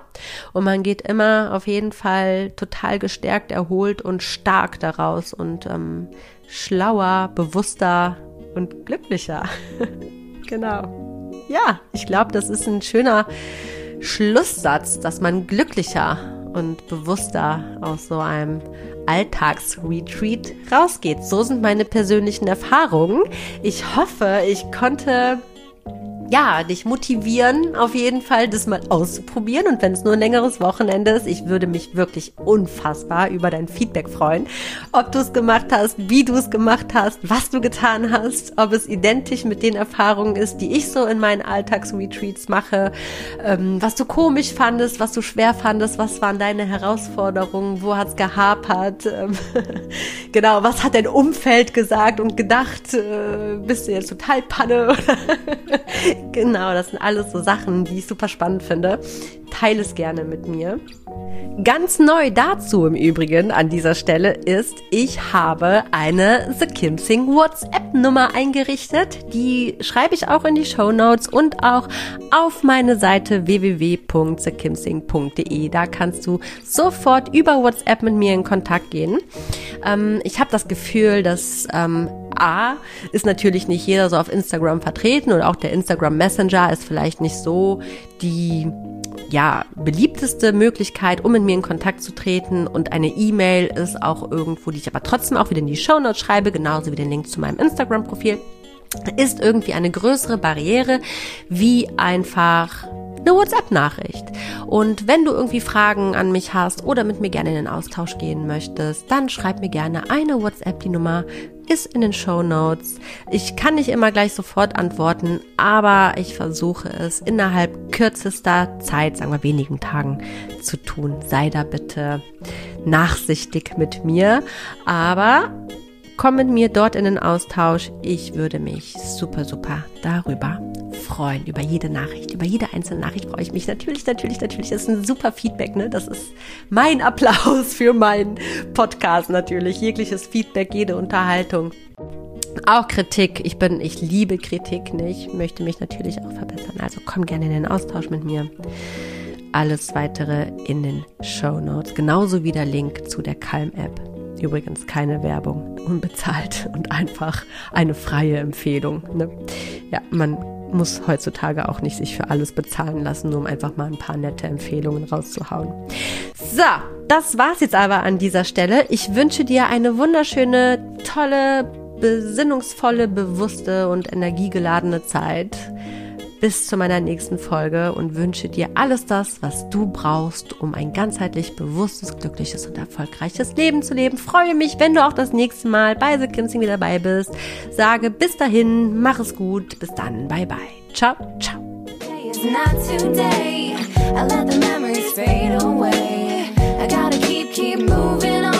Und man geht immer auf jeden Fall total gestärkt, erholt und stark daraus und ähm, schlauer, bewusster und glücklicher. genau. Ja, ich glaube, das ist ein schöner Schlusssatz, dass man glücklicher und bewusster aus so einem Alltagsretreat rausgeht. So sind meine persönlichen Erfahrungen. Ich hoffe, ich konnte ja, dich motivieren, auf jeden Fall das mal auszuprobieren. Und wenn es nur ein längeres Wochenende ist, ich würde mich wirklich unfassbar über dein Feedback freuen. Ob du es gemacht hast, wie du es gemacht hast, was du getan hast, ob es identisch mit den Erfahrungen ist, die ich so in meinen Alltagsretreats mache, ähm, was du komisch fandest, was du schwer fandest, was waren deine Herausforderungen, wo hat's gehapert, ähm, genau, was hat dein Umfeld gesagt und gedacht, äh, bist du jetzt total Panne genau, das sind alles so Sachen, die ich super spannend finde. Teile es gerne mit mir. Ganz neu dazu im Übrigen an dieser Stelle ist, ich habe eine The Kim Sing WhatsApp-Nummer eingerichtet. Die schreibe ich auch in die Show Notes und auch auf meine Seite www.thekimsing.de. Da kannst du sofort über WhatsApp mit mir in Kontakt gehen. Ähm, ich habe das Gefühl, dass ähm, A ist natürlich nicht jeder so auf Instagram vertreten und auch der Instagram Messenger ist vielleicht nicht so die ja, beliebteste Möglichkeit, um mit mir in Kontakt zu treten. Und eine E-Mail ist auch irgendwo, die ich aber trotzdem auch wieder in die Show Notes schreibe, genauso wie den Link zu meinem Instagram-Profil. ist irgendwie eine größere Barriere wie einfach eine WhatsApp-Nachricht. Und wenn du irgendwie Fragen an mich hast oder mit mir gerne in den Austausch gehen möchtest, dann schreib mir gerne eine WhatsApp. Die Nummer ist in den Show Notes. Ich kann nicht immer gleich sofort antworten, aber ich versuche es innerhalb kürzester Zeit, sagen wir wenigen Tagen, zu tun. Sei da bitte nachsichtig mit mir. Aber komm mit mir dort in den Austausch. Ich würde mich super, super darüber freuen. Über jede Nachricht, über jede einzelne Nachricht freue ich mich natürlich, natürlich, natürlich. Das ist ein super Feedback, ne? Das ist mein Applaus für meinen Podcast natürlich. Jegliches Feedback, jede Unterhaltung. Auch Kritik. Ich bin, ich liebe Kritik nicht. Möchte mich natürlich auch verbessern. Also komm gerne in den Austausch mit mir. Alles weitere in den Show Notes. Genauso wie der Link zu der Calm-App. Übrigens keine Werbung, unbezahlt und einfach eine freie Empfehlung. Ne? Ja, man muss heutzutage auch nicht sich für alles bezahlen lassen, nur um einfach mal ein paar nette Empfehlungen rauszuhauen. So, das war's jetzt aber an dieser Stelle. Ich wünsche dir eine wunderschöne, tolle, besinnungsvolle, bewusste und energiegeladene Zeit bis zu meiner nächsten Folge und wünsche dir alles das, was du brauchst, um ein ganzheitlich bewusstes, glückliches und erfolgreiches Leben zu leben. Freue mich, wenn du auch das nächste Mal bei The Kinsing wieder dabei bist. Sage bis dahin, mach es gut, bis dann, bye bye. Ciao, ciao. I've